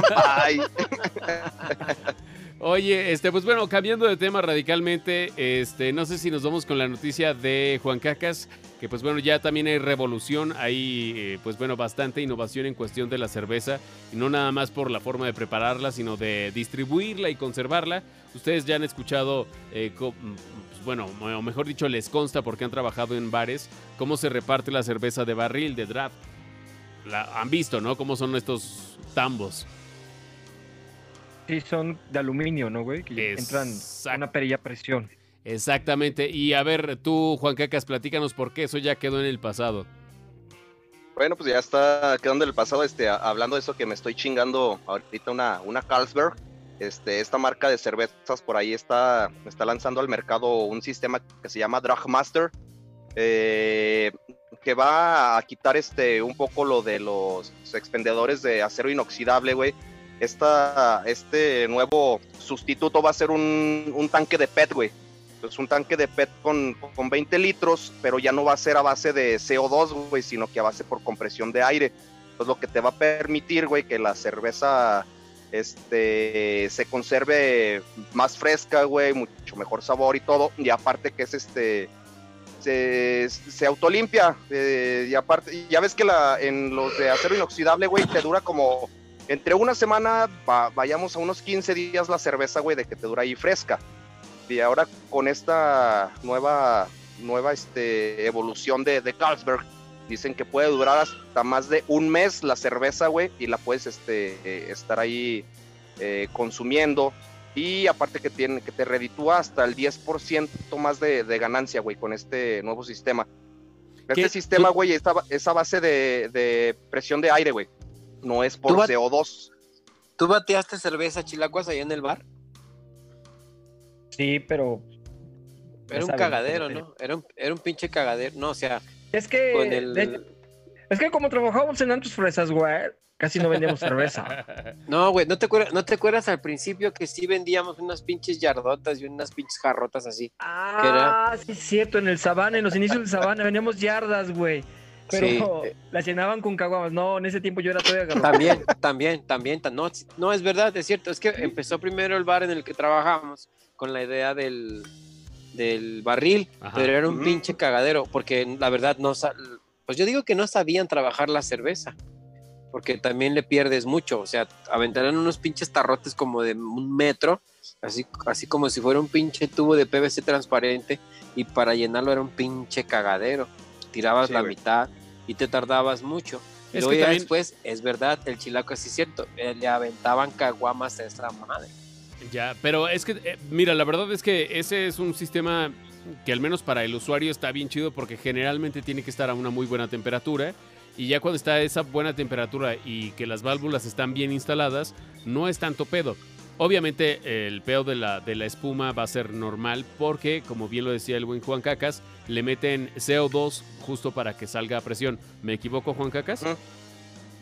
Oye, este, pues bueno, cambiando de tema radicalmente, este, no sé si nos vamos con la noticia de Juan Cacas, que pues bueno, ya también hay revolución, hay eh, pues bueno, bastante innovación en cuestión de la cerveza, no nada más por la forma de prepararla, sino de distribuirla y conservarla. Ustedes ya han escuchado, eh, mm, pues bueno, o mejor dicho, les consta porque han trabajado en bares, cómo se reparte la cerveza de barril, de draft. La, han visto, ¿no? Cómo son estos tambos. Sí, son de aluminio, ¿no, güey? Que entran una perilla a presión. Exactamente. Y a ver, tú, Juan Cacas, platícanos por qué eso ya quedó en el pasado. Bueno, pues ya está quedando en el pasado, este, hablando de eso que me estoy chingando ahorita una, una Carlsberg. Este, esta marca de cervezas por ahí está, está lanzando al mercado un sistema que se llama Dragmaster, eh, que va a quitar este, un poco lo de los expendedores de acero inoxidable, güey. Esta, este nuevo sustituto va a ser un, un tanque de PET, güey. Es un tanque de PET con, con 20 litros, pero ya no va a ser a base de CO2, güey, sino que a base por compresión de aire. Pues lo que te va a permitir, güey, que la cerveza este, se conserve más fresca, güey, mucho mejor sabor y todo. Y aparte que es este, se, se autolimpia. eh, y aparte, ya ves que la, en los de acero inoxidable, güey, te dura como entre una semana, va- vayamos a unos 15 días la cerveza, güey, de que te dura ahí fresca. Y ahora con esta nueva, nueva este, evolución de, de Carlsberg, dicen que puede durar hasta más de un mes la cerveza, güey, y la puedes este, eh, estar ahí eh, consumiendo. Y aparte que, tiene, que te reditúa hasta el 10% más de, de ganancia, güey, con este nuevo sistema. Este ¿Qué? sistema, güey, es a, es a base de, de presión de aire, güey. No es por Tú va- CO2. ¿Tú bateaste cerveza chilacuas allá en el bar? Sí, pero. Era un cagadero, ¿no? Era un, era un pinche cagadero. No, o sea, Es que. con el... de- es que como trabajábamos en Antos Fresas, güey, casi no vendíamos cerveza. <laughs> No, güey, ¿no te, acuerdas, ¿no te acuerdas al principio que sí vendíamos unas pinches yardotas y unas pinches jarrotas así? Ah, sí, es cierto, en el Sabana, en los inicios del Sabana, vendíamos yardas, güey. Pero Sí. <laughs> las llenaban con caguamas. No, en ese tiempo yo era todavía garrotero. También, también, también. ta- No, no, es verdad, es cierto. Es que empezó primero el bar en el que trabajamos con la idea del, del barril, Ajá. pero era un Ujú. pinche cagadero, porque la verdad no... Pues yo digo que no sabían trabajar la cerveza, porque también le pierdes mucho. O sea, aventaron unos pinches tarrotes como de un metro, así, así como si fuera un pinche tubo de PVC transparente, y para llenarlo era un pinche cagadero. Tirabas Sí, la güey. mitad y te tardabas mucho. Es luego que ya también- después, es verdad, el chilaco sí es cierto, eh, le aventaban caguamas a esa madre. Ya, pero es que, eh, mira, la verdad es que ese es un sistema que al menos para el usuario está bien chido porque generalmente tiene que estar a una muy buena temperatura y ya cuando está a esa buena temperatura y que las válvulas están bien instaladas, no es tanto pedo. Obviamente el pedo de la, de la espuma va a ser normal porque, como bien lo decía el buen Juan Cacas, le meten CO2 justo para que salga a presión. ¿Me equivoco, Juan Cacas?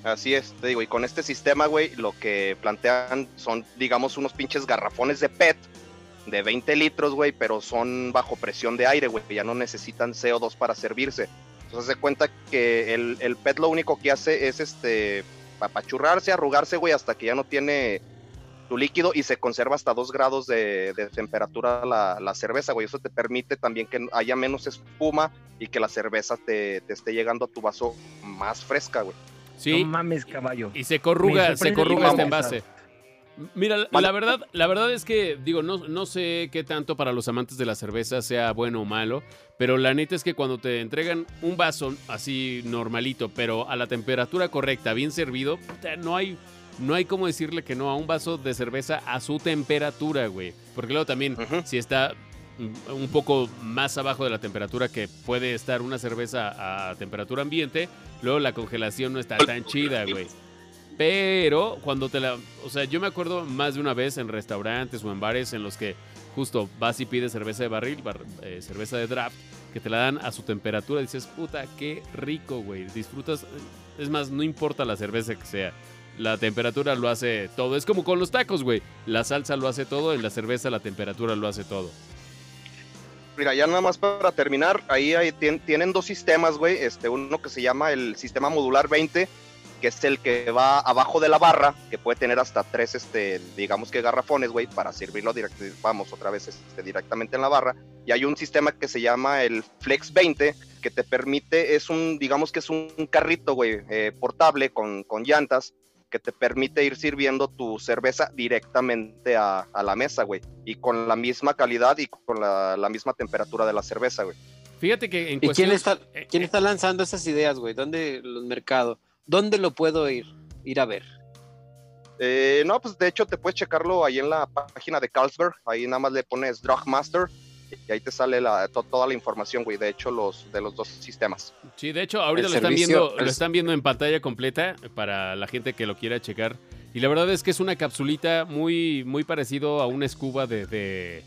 Así es, te digo, y con este sistema, güey, lo que plantean son, digamos, unos pinches garrafones de PET de 20 litros, güey, pero son bajo presión de aire, güey, ya no necesitan CO2 para servirse. Entonces se cuenta que el, el PET lo único que hace es este apachurrarse, arrugarse, güey, hasta que ya no tiene tu líquido y se conserva hasta 2 grados de, de temperatura la, la cerveza, güey. Eso te permite también que haya menos espuma y que la cerveza te, te esté llegando a tu vaso más fresca, güey. Sí. No mames, caballo. Y se corruga, se corruga este envase. Mira, la- la verdad, la verdad es que, digo, no, no sé qué tanto para los amantes de la cerveza sea bueno o malo, pero la neta es que cuando te entregan un vaso así normalito, pero a la temperatura correcta, bien servido, no hay, no hay como decirle que no a un vaso de cerveza a su temperatura, güey. Porque luego también, si está un poco más abajo de la temperatura que puede estar una cerveza a temperatura ambiente, luego la congelación no está tan chida, güey. Pero cuando te la... O sea, yo me acuerdo más de una vez en restaurantes o en bares en los que justo vas y pides cerveza de barril, bar- eh, cerveza de draft, que te la dan a su temperatura. Dices, puta, qué rico, güey. Disfrutas... Es más, no importa la cerveza que sea. La temperatura lo hace todo. Es como con los tacos, güey. La salsa lo hace todo, en la cerveza la temperatura lo hace todo. Mira, ya nada más para terminar, ahí hay- tien- tienen dos sistemas, güey. Este, uno que se llama el sistema modular 20, que es el que va abajo de la barra, que puede tener hasta tres, este, digamos que garrafones, güey, para servirlo direct- vamos, otra vez este, directamente en la barra. Y hay un sistema que se llama el Flex 20, que te permite, es un, digamos que es un carrito, güey, eh, portable con, con llantas, que te permite ir sirviendo tu cerveza directamente a, a la mesa, güey. Y con la misma calidad y con la, la misma temperatura de la cerveza, güey. Fíjate que en ¿Y cuestión... quién está, eh, quién eh, está lanzando esas ideas, güey? ¿Dónde los mercados? ¿Dónde lo puedo ir? Ir a ver. Eh, no, pues de hecho te puedes checarlo ahí en la página de Carlsberg. Ahí nada más le pones Drug Master y ahí te sale la, to- toda la información, güey. De hecho, los de los dos sistemas. Sí, de hecho, ahorita El lo están, viendo, el- lo están viendo en pantalla completa para la gente que lo quiera checar. Y la verdad es que es una capsulita muy, muy parecido a una escuba de, de,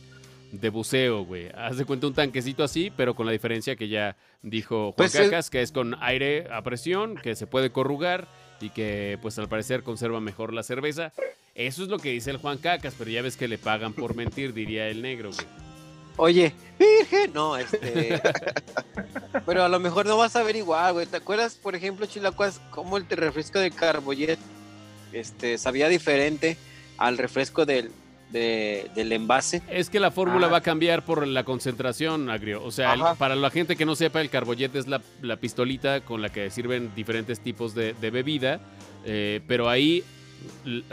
de buceo, güey. Haz de cuenta un tanquecito así, pero con la diferencia que ya dijo Juan Pues es- Cacas, que es con aire a presión, que se puede corrugar y que pues al parecer conserva mejor la cerveza. Eso es lo que dice el Juan Cacas, pero ya ves que le pagan por mentir, diría el negro, güey. Oye, virgen, no, este. <laughs> pero a lo mejor no vas a ver igual, güey. ¿Te acuerdas, por ejemplo, Chilacuas, cómo el refresco de Carbollet este, sabía diferente al refresco del, de- del envase? Es que la fórmula Ah. va a cambiar por la concentración, Agrio. O sea, el- para la gente que no sepa, el carbollet es la, la pistolita con la que sirven diferentes tipos de, de bebida. eh, pero ahí,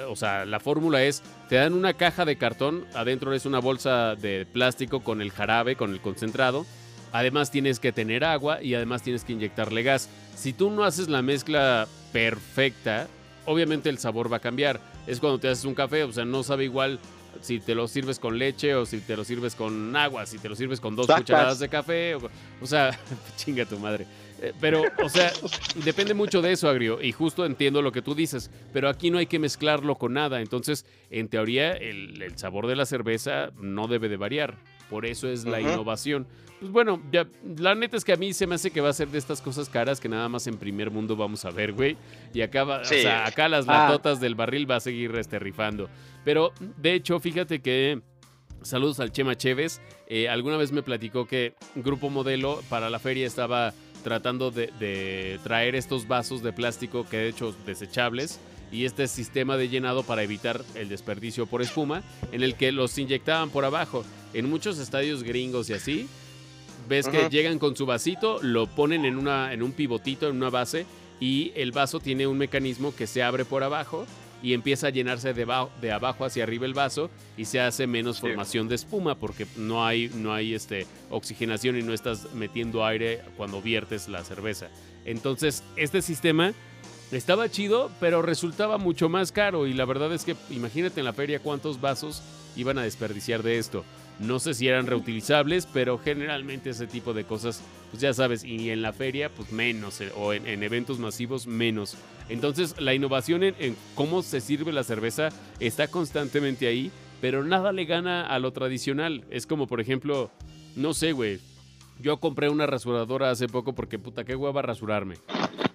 o sea, la fórmula es, te dan una caja de cartón, adentro es una bolsa de plástico con el jarabe, con el concentrado. Además tienes que tener agua y además tienes que inyectarle gas. Si tú no haces la mezcla perfecta, obviamente el sabor va a cambiar. Es cuando te haces un café, o sea, no sabe igual si te lo sirves con leche o si te lo sirves con agua, si te lo sirves con dos Sacas. cucharadas de café, o, o sea, <laughs> chinga tu madre. Eh, Pero, o sea, depende mucho de eso, Agrio, y justo entiendo lo que tú dices, pero aquí no hay que mezclarlo con nada, entonces, en teoría, el, el sabor de la cerveza no debe de variar, por eso es la innovación. Pues bueno, ya, la neta es que a mí se me hace que va a ser de estas cosas caras que nada más en primer mundo vamos a ver, güey, y acá, va- Sí. o sea, acá las Ah. latotas del barril va a seguir este, rifando. Pero, de hecho, fíjate que... Saludos al Chema Chévez. Eh, alguna vez me platicó que Grupo Modelo para la feria estaba tratando de, de traer estos vasos de plástico que de hecho desechables y este sistema de llenado para evitar el desperdicio por espuma en el que los inyectaban por abajo. En muchos estadios gringos y así, ves que llegan con su vasito, lo ponen en, una, en un pivotito, en una base y el vaso tiene un mecanismo que se abre por abajo y empieza a llenarse de, ba- de abajo hacia arriba el vaso y se hace menos formación de espuma porque no hay, no hay este, oxigenación y no estás metiendo aire cuando viertes la cerveza. Entonces, este sistema estaba chido, pero resultaba mucho más caro y la verdad es que imagínate en la feria cuántos vasos iban a desperdiciar de esto. No sé si eran reutilizables, pero generalmente ese tipo de cosas, pues ya sabes, y en la feria, pues menos, eh, o en, en eventos masivos, menos. Entonces, la innovación en, en cómo se sirve la cerveza está constantemente ahí, pero nada le gana a lo tradicional. Es como, por ejemplo, no sé, güey. Yo compré una rasuradora hace poco porque, puta, qué hueva rasurarme.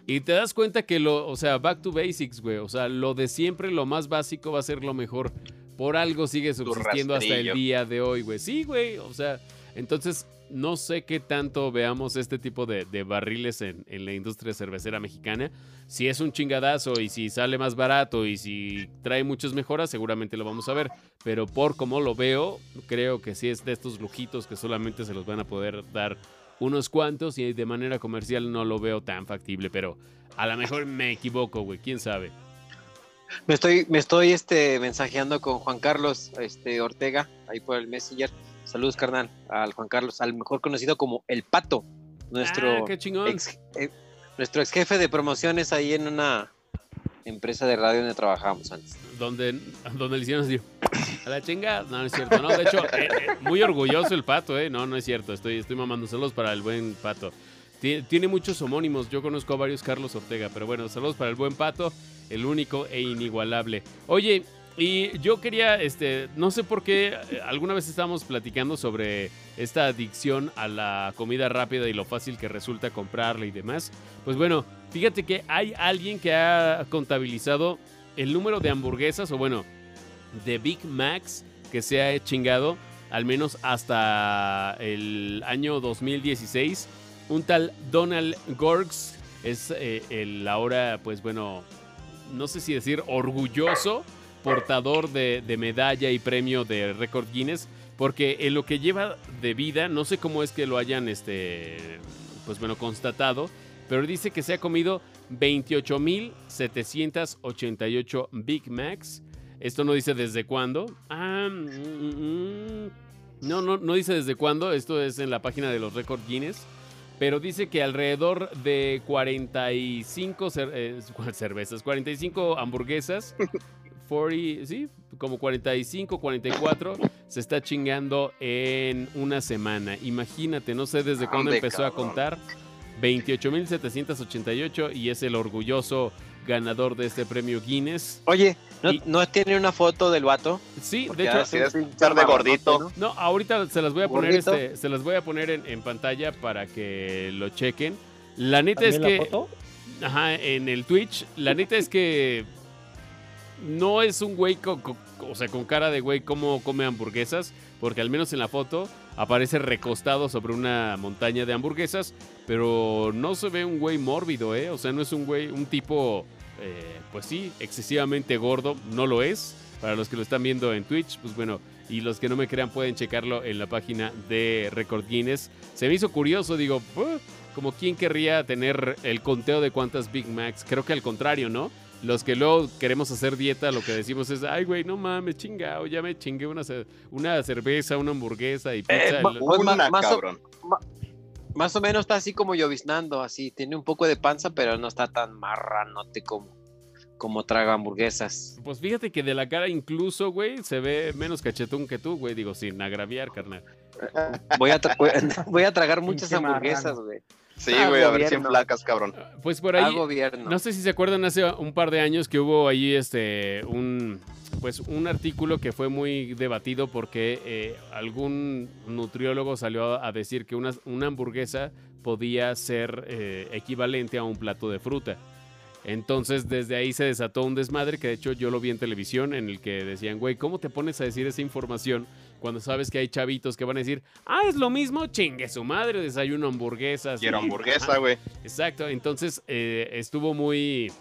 Y te das cuenta que lo, o sea, back to basics, güey. O sea, lo de siempre, lo más básico va a ser lo mejor. Por algo sigue subsistiendo hasta el día de hoy, güey. Sí, güey. O sea, entonces no sé qué tanto veamos este tipo de, de barriles en, en la industria cervecera mexicana. Si es un chingadazo y si sale más barato y si trae muchas mejoras, seguramente lo vamos a ver. Pero por como lo veo, creo que sí es de estos lujitos que solamente se los van a poder dar unos cuantos y de manera comercial no lo veo tan factible. Pero a lo mejor me equivoco, güey. ¿Quién sabe? Me estoy, me estoy este, mensajeando con Juan Carlos este, Ortega, ahí por el Messenger. Saludos, carnal, al Juan Carlos, al mejor conocido como El Pato, nuestro, Ah, qué ex, eh, nuestro ex jefe de promociones ahí en una empresa de radio donde trabajábamos antes. donde, donde le hicieron así, <coughs> a la chinga, no, no es cierto, no, de hecho, eh, eh, muy orgulloso el pato, eh, no, no es cierto, estoy, estoy mamando saludos para el buen pato. Tie- Tiene muchos homónimos. Yo conozco a varios Carlos Ortega. Pero bueno, saludos para el buen pato, el único e inigualable. Oye, y yo quería, este, no sé por qué, eh, alguna vez estábamos platicando sobre esta adicción a la comida rápida y lo fácil que resulta comprarla y demás. Pues bueno, fíjate que hay alguien que ha contabilizado el número de hamburguesas, o bueno, de Big Macs que se ha chingado, al menos hasta el año 2016. Un tal Donald Gorgs es eh, el ahora, pues bueno, no sé si decir orgulloso portador de, medalla y premio de récord Guinness, porque en lo que lleva de vida, no sé cómo es que lo hayan, este, pues bueno, constatado, pero dice que se ha comido 28.788 Big Macs. Esto no dice desde cuándo. Ah, mm, mm, no, no, no dice desde cuándo. Esto es en la página de los récord Guinness. Pero dice que alrededor de 45 cer- eh, <laughs> cervezas, 45 hamburguesas, <laughs> 40, sí, como 45, 44, se está chingando en una semana. Imagínate, no sé desde cuándo empezó a cabrón. contar. 28.788 y es el orgulloso ganador de este premio Guinness. Oye, ¿no, Y- ¿no tiene una foto del vato? Sí, Porque de hecho, hace es, un de gordito. ¿no? ahorita se las voy a poner, este, se las voy a poner en, en pantalla para que lo chequen. La neta es ¿También que, la foto? ajá, en el Twitch, la neta es que no es un güey con, con- o sea, con cara de güey cómo come hamburguesas, porque al menos en la foto aparece recostado sobre una montaña de hamburguesas, pero no se ve un güey mórbido, ¿eh? O sea, no es un güey, un tipo, eh, pues sí, excesivamente gordo, no lo es. Para los que lo están viendo en Twitch, pues bueno, y los que no me crean pueden checarlo en la página de Record Guinness. Se me hizo curioso, digo, como quién querría tener el conteo de cuántas Big Macs. Creo que al contrario, ¿no? Los que luego queremos hacer dieta, lo que decimos es, ay, güey, no mames, chingado, ya me chingué una, ce- una cerveza, una hamburguesa y pizza. El- Pues Una, ma- más o- cabrón. Más o menos está así como lloviznando, así. Tiene un poco de panza, pero no está tan marranote como, como traga hamburguesas. Pues fíjate que de la cara incluso, güey, se ve menos cachetón que tú, güey. Digo, sin agraviar, carnal. Voy a, tra- voy a- <laughs> voy a tragar muchas hamburguesas, güey. Sí, Ah, güey, a ver si cabrón. Pues por A ahí, gobierno. No sé si se acuerdan hace un par de años que hubo ahí este un pues un artículo que fue muy debatido porque eh, algún nutriólogo salió a decir que una, una hamburguesa podía ser eh, equivalente a un plato de fruta. Entonces desde ahí se desató un desmadre que de hecho yo lo vi en televisión en el que decían, güey, ¿cómo te pones a decir esa información cuando sabes que hay chavitos que van a decir, ah, es lo mismo, chingue su madre, desayuno hamburguesas. Quiero y- hamburguesa, güey. Exacto, entonces eh, estuvo muy,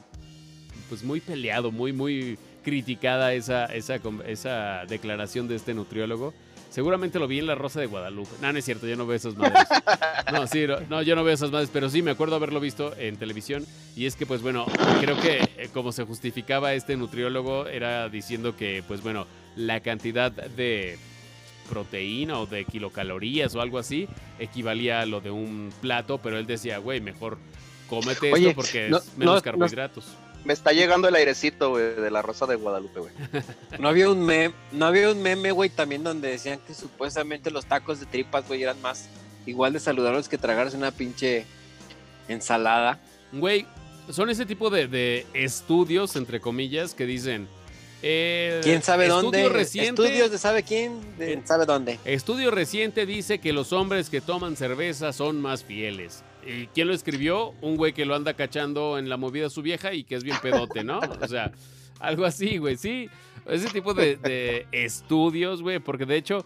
pues muy peleado, muy, muy criticada esa, esa, esa declaración de este nutriólogo. Seguramente lo vi en La Rosa de Guadalupe. No, no es cierto, yo no veo esas madres. <laughs> No, sí, no, no, yo no veo esas madres, pero sí me acuerdo haberlo visto en televisión. Y es que, pues bueno, creo que eh, como se justificaba este nutriólogo era diciendo que, pues bueno, la cantidad de proteína o de kilocalorías o algo así equivalía a lo de un plato, pero él decía, güey, mejor cómete Oye, esto porque no- es menos no- no- carbohidratos. Me está llegando el airecito, güey, de la Rosa de Guadalupe, güey. <laughs> No había un meme, no había un meme, güey, también donde decían que supuestamente los tacos de tripas, güey, eran más igual de saludables que tragarse una pinche ensalada. Güey, son ese tipo de, de estudios, entre comillas, que dicen... eh, ¿Quién sabe estudio dónde? Reciente, Estudios de sabe quién, de sabe dónde. Estudio reciente dice que los hombres que toman cerveza son más fieles. ¿Y quién lo escribió? Un güey que lo anda cachando en la movida a su vieja y que es bien pedote, ¿no? O sea, algo así, güey, sí. Ese tipo de, de estudios, güey, porque de hecho,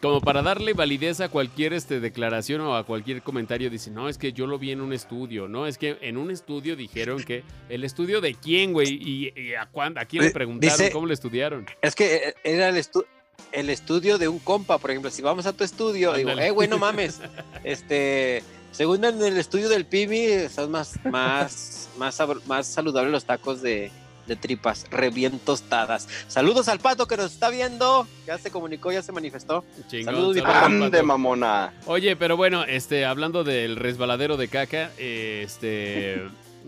como para darle validez a cualquier este, declaración o a cualquier comentario, dice, no, es que yo lo vi en un estudio, ¿no? Es que en un estudio dijeron que... ¿El estudio de quién, güey? ¿Y, y a, cuándo, a quién le preguntaron? dice- ¿Cómo le estudiaron? Es que eh, era el, estu- el estudio de un compa, por ejemplo, si vamos a tu estudio, digo, eh, güey, no <laughs> mames. este, según en el estudio del PIBI, son más, más, más, más saludables los tacos de, de tripas, re bien tostadas. Saludos al pato que nos está viendo, ya se comunicó, ya se manifestó. Chingón, Saludos, Pato. mamona. Oye, pero bueno, este, hablando del resbaladero de caca, este,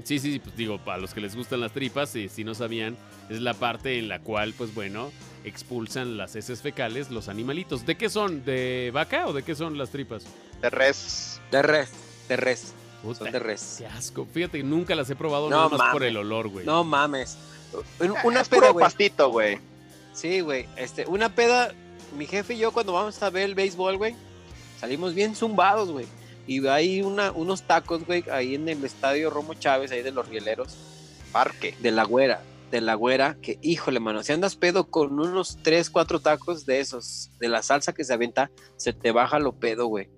sí, sí, pues digo, para los que les gustan las tripas, y si no sabían, es la parte en la cual, pues bueno, expulsan las heces fecales los animalitos. ¿De qué son? ¿De vaca o de qué son las tripas? De res. De res, de res. Puta, Son de res. Qué asco. Fíjate, nunca las he probado No nada más mames. por el olor, güey. No mames. Un- Una es peda, puro güey. pastito, güey. Sí, güey. Este, una peda, mi jefe y yo cuando vamos a ver el béisbol, güey, salimos bien zumbados, güey. Y hay una, unos tacos, güey, ahí en el estadio Romo Chávez, ahí de los rieleros, Parque. de la güera, de la güera, que híjole, mano, si andas pedo con unos 3, 4 tacos de esos, de la salsa que se avienta, se te baja lo pedo, güey.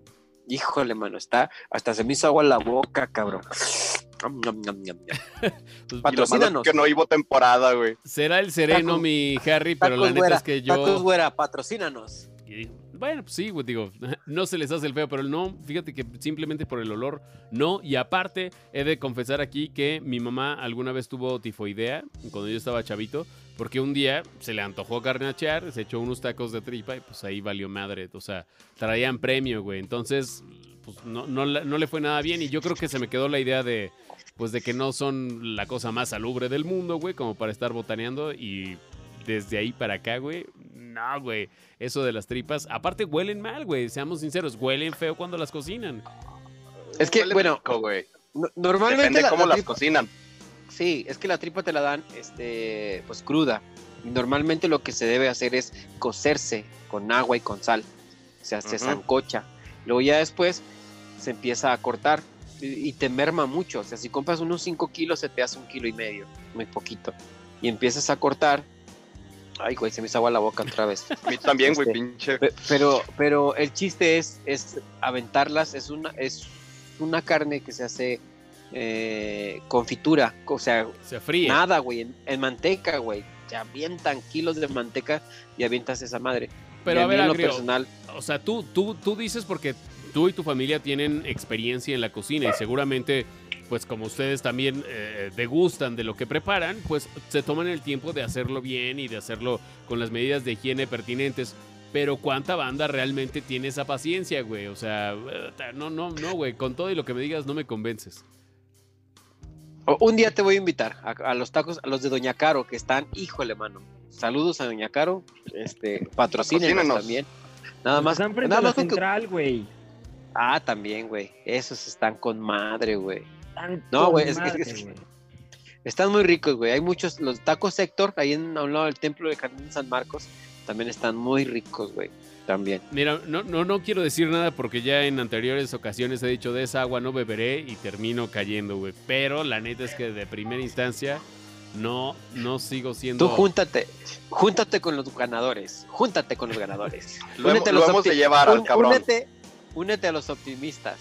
Híjole, mano, está, hasta se me hizo agua en la boca, cabrón. <laughs> Pues, Patrocínanos. que no hubo temporada, güey. será el sereno, Tacos- mi Harry, pero la neta güera, es que yo. Tacos güera, patrocínanos. Y, Bueno, pues sí, digo, <laughs> no se les hace el feo, pero no, fíjate que simplemente por el olor, no. Y aparte, he de confesar aquí que mi mamá alguna vez tuvo tifoidea cuando yo estaba chavito, porque un día se le antojó carnachear, se echó unos tacos de tripa y pues ahí valió madre. O sea, traían premio, güey. Entonces, pues no, no, no le fue nada bien y yo creo que se me quedó la idea de, pues de que no son la cosa más salubre del mundo, güey, como para estar botaneando y desde ahí para acá, güey, no, güey. Eso de las tripas. Aparte, huelen mal, güey. Seamos sinceros. Huelen feo cuando las cocinan. Es que, Huele bueno, rico, no- normalmente Depende la- cómo la las cocinan. Sí, es que la tripa te la dan, este, pues cruda. Normalmente lo que se debe hacer es cocerse con agua y con sal. O sea, se Ujú. zancocha. Luego ya después se empieza a cortar y, y te merma mucho. O sea, si compras unos 5 kilos, se te hace un kilo y medio, muy poquito. Y empiezas a cortar. Ay, güey, se me hizo agua la boca otra vez. A mí también, güey, Este, pinche. Pe- Pero, pero el chiste es, es aventarlas, es una, es una carne que se hace eh, confitura, o sea, Se fríe. nada, güey, en, en manteca, güey. Te avientan kilos de manteca y avientas esa madre. Pero Y a mí ver, en lo Agrio, personal, o sea, tú, tú, tú dices porque tú y tu familia tienen experiencia en la cocina y seguramente, pues como ustedes también eh, degustan de lo que preparan, pues se toman el tiempo de hacerlo bien y de hacerlo con las medidas de higiene pertinentes. Pero ¿cuánta banda realmente tiene esa paciencia, güey? O sea, eh, no, no, no, güey. Con todo y lo que me digas, no me convences. un día te voy a invitar a, a los tacos, a los de Doña Caro, que están, híjole, mano. Saludos a Doña Caro, este, patrocínenos también. Nada más, Están frente nada a la más central, güey. Ah, también, güey. Esos están con madre, güey. Están No, güey, es- es-. Están muy ricos, güey. Hay muchos, los tacos Héctor, ahí en, a un lado del templo de Jardín San Marcos, también están muy ricos, güey. También. Mira, no, no, no quiero decir nada porque ya en anteriores ocasiones he dicho de esa agua no beberé y termino cayendo, güey. Pero la neta es que de primera instancia no, no sigo siendo. Tú júntate, júntate con los ganadores, júntate con los ganadores. <laughs> Lo, a los hemos de opti- llevar al un- cabrón. Únete, únete a los optimistas.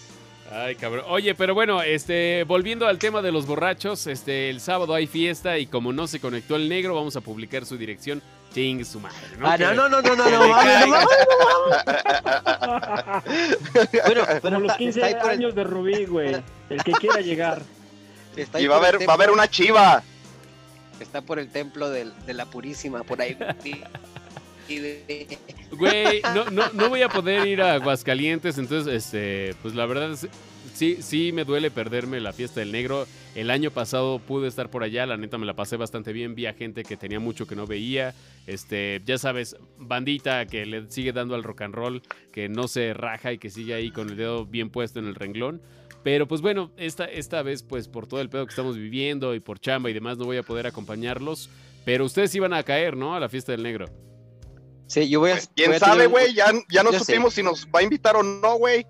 Ay, cabrón. Oye, pero bueno, este, volviendo al tema de los borrachos, este, el sábado hay fiesta y como no se conectó el negro, vamos a publicar su dirección. Ching su madre, ¿no? ah, no, no, no, no, no, no, mames, no. Bueno, pero Como los está- 15 está ahí por el- años de Rubí, güey. El que quiera llegar. está ahí Y va a por el haber, va a haber una chiva. Está por el templo del- de la Purísima, por ahí. <laughs> Güey, no, no, no voy a poder ir a Aguascalientes, entonces, este, pues la verdad es, sí, sí me duele perderme la fiesta del negro. El año pasado pude estar por allá, la neta me la pasé bastante bien, vi a gente que tenía mucho que no veía, este, ya sabes, bandita que le sigue dando al rock and roll, que no se raja y que sigue ahí con el dedo bien puesto en el renglón. Pero pues bueno, esta, esta vez pues por todo el pedo que estamos viviendo y por chamba y demás no voy a poder acompañarlos. Pero ustedes iban a caer, ¿no? A la fiesta del negro. Sí, yo voy a. ¿Quién voy a sabe, un- güey? Ya, ya no Yo sé. supimos si nos va a invitar o no, güey.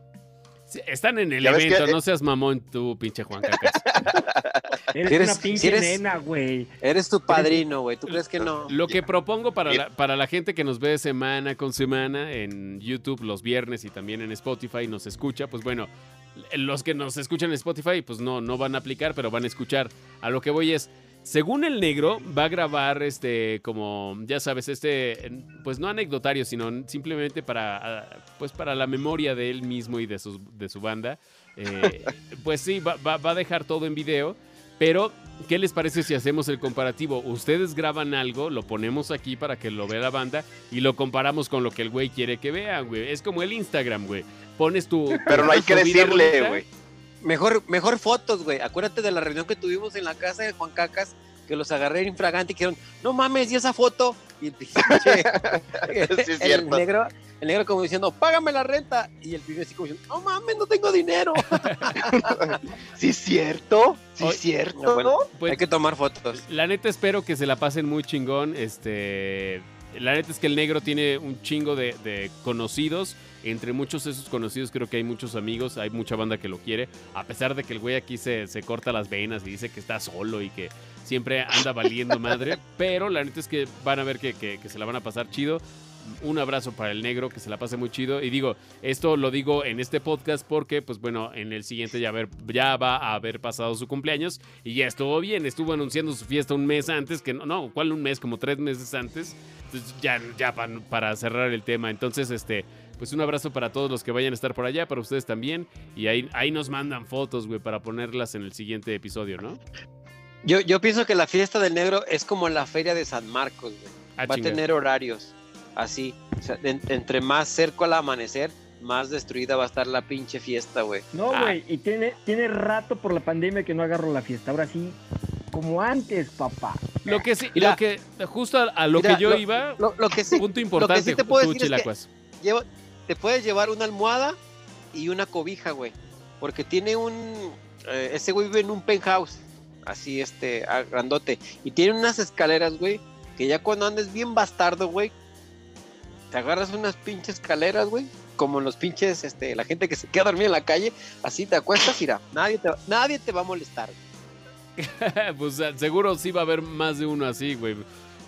Sí, están en el evento, que- no seas mamón tú, pinche Juan Cacas. <laughs> Eres, una pinche si eres- nena, güey. Eres tu padrino, güey. ¿Tú crees que no? Lo que propongo para la, para la gente que nos ve semana con semana en YouTube los viernes y también en Spotify nos escucha, pues bueno, los que nos escuchan en Spotify pues no, no van a aplicar, pero van a escuchar. A lo que voy es, según el negro, va a grabar este, como, ya sabes, este, pues no anecdotario, sino simplemente para, ah, pues para la memoria de él mismo y de su, de su banda. Eh, <laughs> pues sí, va, va- va a dejar todo en video. Pero, ¿qué les parece si hacemos el comparativo? Ustedes graban algo, lo ponemos aquí para que lo vea la banda y lo comparamos con lo que el güey quiere que vean, güey. Es como el Instagram, güey. Pones tu... Pero no hay que decirle, güey. Mejor, mejor fotos, güey. Acuérdate de la reunión que tuvimos en la casa de Juan Cacas, que los agarré infragante y dijeron, no mames, ¿y esa foto? Y el pinche- <laughs> Sí, es el cierto. negro, el negro como diciendo, págame la renta. Y el pibe así como diciendo, no mames, no tengo dinero. <laughs> Sí, cierto. Sí, Oye, cierto. no, bueno. Pues, Hay que tomar fotos. La neta espero que se la pasen muy chingón. Este, la neta es que el negro tiene un chingo de, de conocidos. Entre muchos de esos conocidos creo que hay muchos amigos, hay mucha banda que lo quiere. A pesar de que el güey aquí se, se corta las venas y dice que está solo y que siempre anda valiendo madre. <laughs> Pero la neta es que van a ver que, que- que se la van a pasar chido. Un abrazo para el negro, que se la pase muy chido. Y digo, esto lo digo en este podcast porque, pues bueno, en el siguiente ya, ver, ya va a haber pasado su cumpleaños y ya estuvo bien. Estuvo anunciando su fiesta un mes antes, que no, no, ¿cuál un mes? Como tres meses antes. Entonces ya, ya pa- para cerrar el tema. Entonces, este, pues un abrazo para todos los que vayan a estar por allá, para ustedes también. Y ahí, ahí nos mandan fotos, güey, para ponerlas en el siguiente episodio, ¿no? Yo, yo pienso que la fiesta del negro es como la feria de San Marcos, güey. Ah, Va a tener horarios así. O sea, entre más cerca al amanecer, más destruida va a estar la pinche fiesta, güey. No, Ah. güey, y tiene, tiene rato por la pandemia que no agarro la fiesta. Ahora sí, como antes, papá. Lo que sí, Mira. lo que, justo a, a lo Mira, que yo lo- iba, Lo, lo que sí, punto importante, sí te puedo tú, decir es que- te puedes llevar una almohada y una cobija, güey. Porque tiene un. eh, ese güey vive en un penthouse. Así, este, grandote. Y tiene unas escaleras, güey. Que ya cuando andes bien bastardo, güey. Te agarras unas pinches escaleras, güey. Como los pinches, este, la gente que se queda dormida en la calle. Así te acuestas y nadie te, nadie te va a molestar. <laughs> pues ah, seguro sí va a haber más de uno así, güey.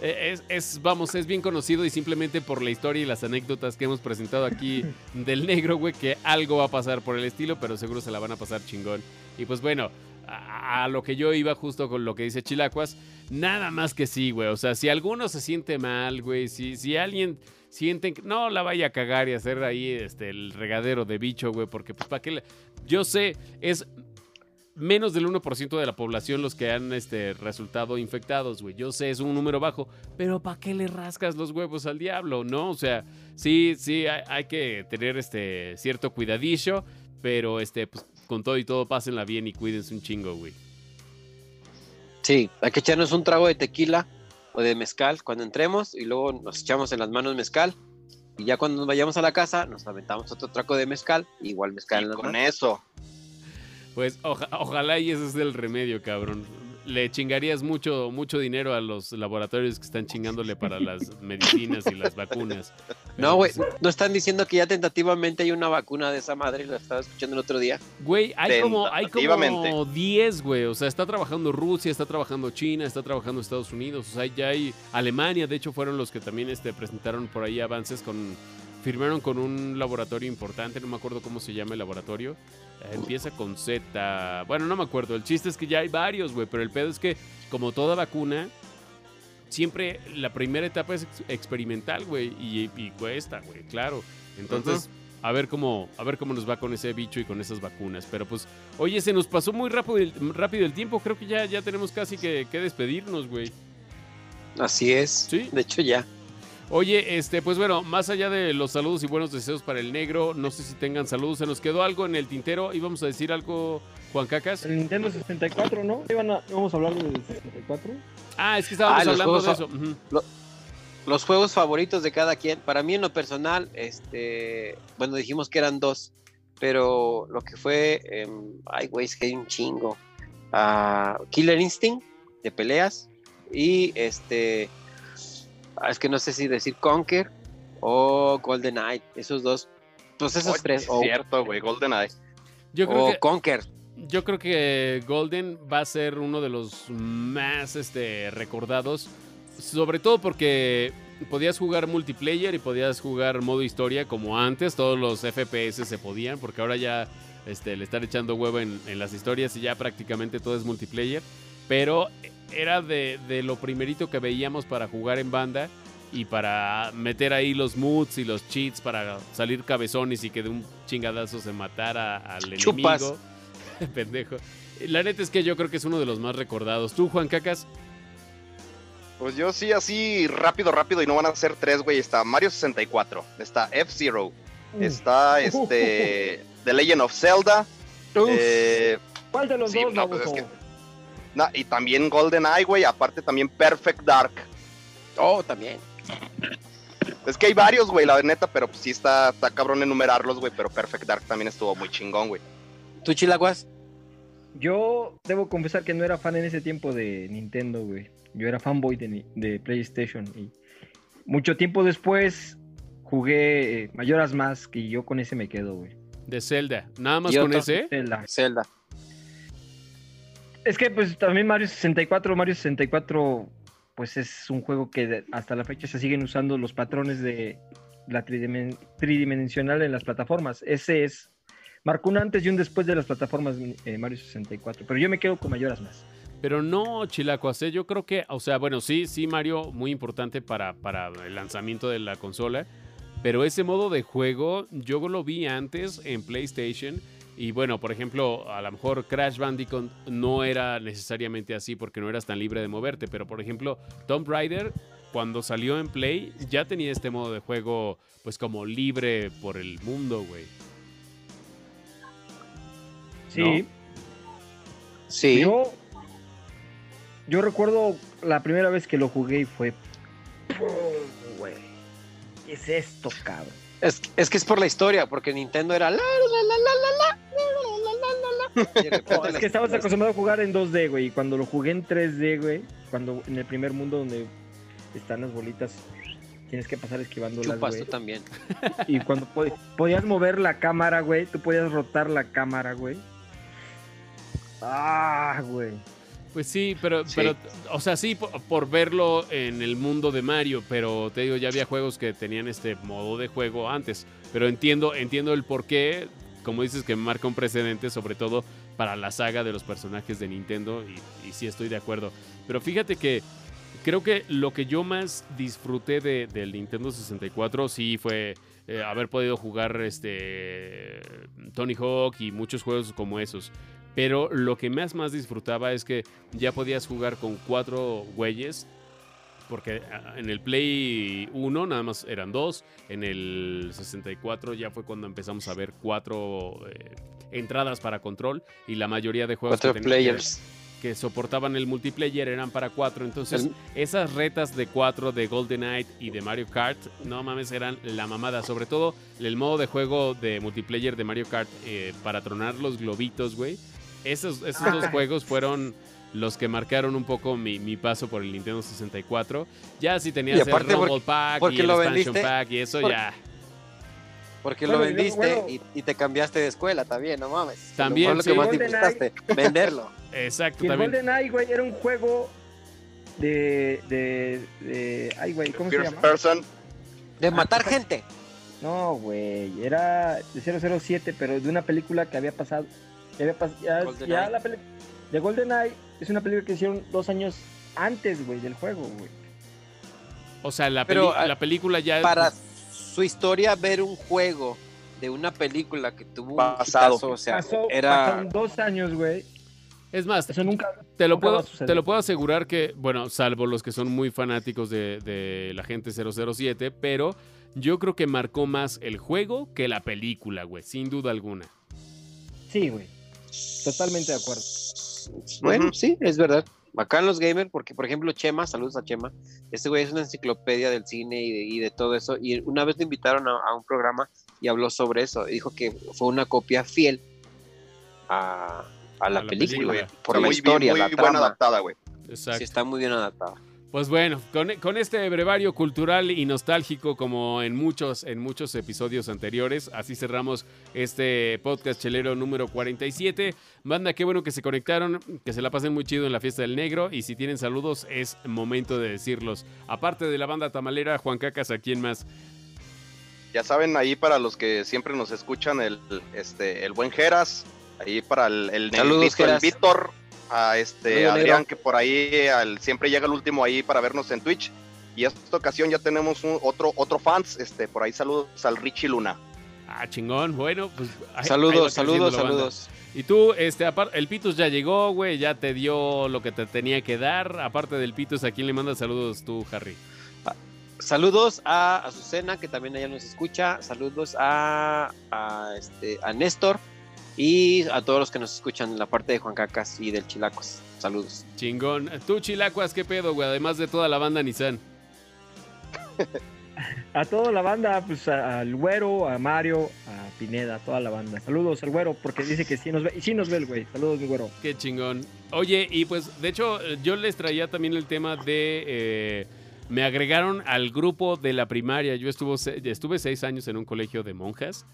Eh, Es, es, vamos, es bien conocido y simplemente por la historia y las anécdotas que hemos presentado aquí <laughs> del negro, güey, que algo va a pasar por el estilo, pero seguro se la van a pasar chingón. Y pues bueno, a, a lo que yo iba justo con lo que dice Chilacuas, nada más que sí, güey. O sea, si alguno se siente mal, güey, si, si alguien siente que no la vaya a cagar y hacer ahí este, el regadero de bicho, güey, porque pues para qué... le- Yo sé, es menos del 1% de la población los que han este, resultado infectados, güey. Yo sé, es un número bajo, pero ¿para qué le rascas los huevos al diablo, no? O sea, sí, sí, hay, hay que tener este cierto cuidadillo, pero este, pues con todo y todo, pásenla bien y cuídense un chingo, güey. Sí, hay que echarnos un trago de tequila o de mezcal cuando entremos y luego nos echamos en las manos mezcal. Y ya cuando nos vayamos a la casa, nos aventamos otro trago de mezcal, igual mezcal en Y las con manos. eso. Pues oja- ojalá y ese es el remedio, cabrón. Le chingarías mucho, mucho dinero a los laboratorios que están chingándole para las <laughs> medicinas y las vacunas. No, güey, no están diciendo que ya tentativamente hay una vacuna de esa madre, lo estaba escuchando el otro día. Güey, hay como, hay como Tentativamente. 10, güey. O sea, está trabajando Rusia, está trabajando China, está trabajando Estados Unidos. O sea, ya hay Alemania, de hecho, fueron los que también este, presentaron por ahí avances con. Firmaron con un laboratorio importante, no me acuerdo cómo se llama el laboratorio. Empieza con Z. Bueno, no me acuerdo. El chiste es que ya hay varios, güey. Pero el pedo es que, como toda vacuna, siempre la primera etapa es ex- experimental, güey. Y, y cuesta, güey, claro. Entonces, a ver cómo, a ver cómo nos va con ese bicho y con esas vacunas. Pero pues, oye, se nos pasó muy rápido el, rápido el tiempo. Creo que ya, ya tenemos casi que, que despedirnos, güey. Así es. Sí. De hecho, ya. Oye, este, pues bueno, más allá de los saludos y buenos deseos para el negro, no sé si tengan saludos. Se nos quedó algo en el tintero. Íbamos a decir algo, Juan Cacas. El Nintendo 64, ¿no? Iban a- Vamos a hablar del 64. Ah, es que estábamos Ah, hablando de eso. Los juegos favoritos de cada quien. Para mí, en lo personal, este. Bueno, dijimos que eran dos. Pero lo que fue. em, ay, güey, es que hay un chingo. Ah, Killer Instinct, de peleas. Y este. Ah, Es que no sé si decir Conquer o Golden Knight. Esos dos. Pues esos Oye, tres. es cierto, güey. GoldenEye. Yo creo o que Conquer. Yo creo que Golden va a ser uno de los más este, recordados. Sobre todo porque podías jugar multiplayer y podías jugar modo historia como antes. Todos los FPS se podían, porque ahora ya este, le están echando huevo en, en las historias y ya prácticamente todo es multiplayer. Pero era de, de lo primerito que veíamos para jugar en banda y para meter ahí los moods y los cheats para salir cabezones y que de un chingadazo se matara al Chupas. enemigo. <laughs> Pendejo. La neta es que yo creo que es uno de los más recordados. ¿Tú, Juan Cacas? Pues yo sí, así rápido, rápido, y no van a ser tres, güey. Está Mario 64, está F-Zero, Mm. está este <laughs> The Legend of Zelda, eh, ¿Cuál de los sí, dos, no, pues es que- na- y también GoldenEye, güey, aparte también Perfect Dark. Oh, también. Es que hay varios, güey, la neta, pero pues sí está, está cabrón enumerarlos, güey, pero Perfect Dark también estuvo muy chingón, güey. ¿Tú, Chilaguas? Yo debo confesar que no era fan en ese tiempo de Nintendo, güey. Yo era fanboy de, de PlayStation y mucho tiempo después jugué eh, Mayoras Más que yo con ese me quedo, güey. De Zelda. Nada más Y con otro- ese. Zelda. Zelda. Es que pues también Mario 64, Mario 64 pues es un juego que hasta la fecha se siguen usando los patrones de la tridimen- tridimensional en las plataformas. Ese es marcó un antes y un después de las plataformas eh, Mario 64, pero yo me quedo con Mayoras Más. Pero no, Chilacuas, ¿eh? yo creo que, o sea, bueno, sí, sí, Mario, muy importante para el lanzamiento de la consola. Pero ese modo de juego yo lo vi antes en PlayStation. Y bueno, por ejemplo, a lo mejor Crash Bandicoot no era necesariamente así porque no eras tan libre de moverte. Pero por ejemplo, Tomb Raider, cuando salió en Play, ya tenía este modo de juego, pues como libre por el mundo, güey. Sí, Sí. yo yo recuerdo la primera vez que lo jugué y fue ¡pum! güey. ¿Qué es esto, cabrón? Es, es que es por la historia, porque Nintendo era la la la la la la No, <laughs> es que estabas las- acostumbrado a jugar en 2D, güey. Y cuando lo jugué en 3D, güey, cuando en el primer mundo donde están las bolitas, tienes que pasar esquivándolas, chupas güey. tú también. <laughs> Y cuando pod- podías mover la cámara, güey, tú podías rotar la cámara, güey. Ah, güey. Pues sí, pero, Sí. pero, o sea, sí, por, por verlo en el mundo de Mario, pero te digo, ya había juegos que tenían este modo de juego antes. Pero entiendo, entiendo el por qué, como dices, que marca un precedente, sobre todo para la saga de los personajes de Nintendo, y, sí estoy de acuerdo. Pero fíjate que creo que lo que yo más disfruté de- del Nintendo 64 sí fue eh, haber podido jugar este Tony Hawk y muchos juegos como esos. Pero lo que más más disfrutaba es que ya podías jugar con cuatro güeyes. Porque ah, en el Play 1 nada más eran dos. En el 64 ya fue cuando empezamos a ver cuatro eh, entradas para control. Y la mayoría de juegos Cuatro que players. que soportaban el multiplayer eran para cuatro. Entonces, El- esas retas de cuatro de Golden Knight y de Mario Kart, no mames, eran la mamada. Sobre todo el modo de juego de multiplayer de Mario Kart eh, para tronar los globitos, güey. Esos, esos dos juegos fueron los que marcaron un poco mi, mi paso por el Nintendo 64. Ya si tenías el porque- Rumble Pack porque y el lo Expansion vendiste- Pack y eso por- ya. Porque Bueno, lo vendiste bueno. y, y te cambiaste de escuela también, no mames. También, Fue lo sí. que más GoldenEye. disfrutaste, venderlo. <laughs> Exacto, Y el también. GoldenEye, güey, era un juego de. de. de. Ay, güey, ¿cómo se First llama? person. De matar gente. No, güey, era de 007, pero de una película que había pasado. que había pas- ya, ya la peli- de GoldenEye es una película que hicieron dos años antes, güey, del juego, güey. O sea, la, Pero, peli- ah, la película ya... Para su historia, ver un juego de una película que tuvo un Pasado. hitazo, o sea, Pasó, era... pasaron dos años, güey. Es más, Eso nunca. Te lo, Nunca va puedo, a suceder. te lo puedo asegurar que, bueno, salvo los que son muy fanáticos de, de la gente 007, pero yo creo que marcó más el juego que la película, güey, sin duda alguna. Sí, güey. Totalmente de acuerdo. Bueno, Ujú. sí, es verdad. Bacán los gamers, porque por ejemplo Chema, saludos a Chema, este güey es una enciclopedia del cine y de, y de todo eso, y una vez lo invitaron a, a un programa y habló sobre eso, y dijo que fue una copia fiel a, a la, la película, película. por Está la muy historia, bien, la muy buena trama, adaptada, güey. Exacto. sí está muy bien adaptada. Pues bueno, con, con este brevario cultural y nostálgico como en muchos, en muchos episodios anteriores, así cerramos este podcast chelero número 47. Banda, qué bueno que se conectaron, que se la pasen muy chido en la fiesta del negro y si tienen saludos es momento de decirlos. Aparte de la banda tamalera, Juan Cacas, ¿a quién más? Ya saben, ahí para los que siempre nos escuchan, el, este, el buen Geras, ahí para el, el Saludos, el Geras. Víctor, a este Adrián, negro. que por ahí al- siempre llega el último ahí para vernos en Twitch. Y esta ocasión ya tenemos un, otro, otro fans, este, por ahí saludos al Richie Luna. Ah, chingón, bueno, pues... ahí- Saludos, saludos, saludos. Y tú, este, apar- el Pitus ya llegó, güey, ya te dio lo que te tenía que dar. Aparte del Pitus, ¿a quién le mandas saludos tú, Harry? Saludos a Azucena, que también ella nos escucha. Saludos a, a, este, a Néstor y a todos los que nos escuchan en la parte de Juan Cacas y del Chilacos. Saludos. Chingón. Tú, Chilacuas, ¿qué pedo, güey? Además de toda la banda Nissan. <laughs> A toda la banda, pues al güero, a Mario, a Pineda, a toda la banda. Saludos al güero, porque dice que sí nos ve, y sí nos ve el güey. Saludos, mi güero. Qué chingón. Oye, y pues, de hecho, yo les traía también el tema de. eh, me agregaron al grupo de la primaria. Yo estuvo, estuve seis años en un colegio de monjas.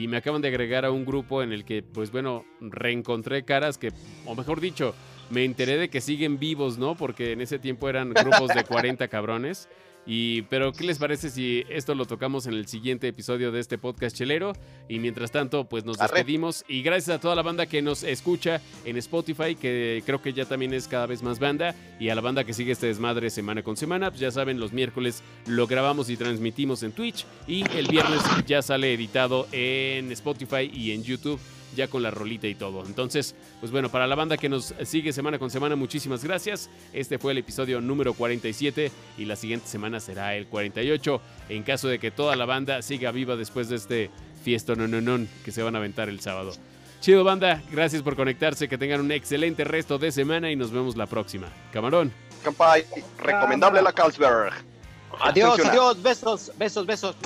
Y me acaban de agregar a un grupo en el que, pues bueno, reencontré caras que, o mejor dicho, me enteré de que siguen vivos, ¿no? Porque en ese tiempo eran grupos de 40 cabrones. Y, pero, ¿qué les parece si esto lo tocamos en el siguiente episodio de este podcast chelero? Y mientras tanto, pues nos despedimos. Y gracias a toda la banda que nos escucha en Spotify, que creo que ya también es cada vez más banda. Y a la banda que sigue este desmadre semana con semana, pues ya saben, los miércoles lo grabamos y transmitimos en Twitch. Y el viernes ya sale editado en Spotify y en YouTube ya con la rolita y todo. Entonces, pues bueno, para la banda que nos sigue semana con semana, muchísimas gracias. Este fue el episodio número 47 y la siguiente semana será el 48. En caso de que toda la banda siga viva después de este fiesto no, no, no, que se van a aventar el sábado. Chido banda, gracias por conectarse, que tengan un excelente resto de semana y nos vemos la próxima. Camarón. Campai, recomendable la Carlsberg. Adiós, adiós, besos, besos, besos.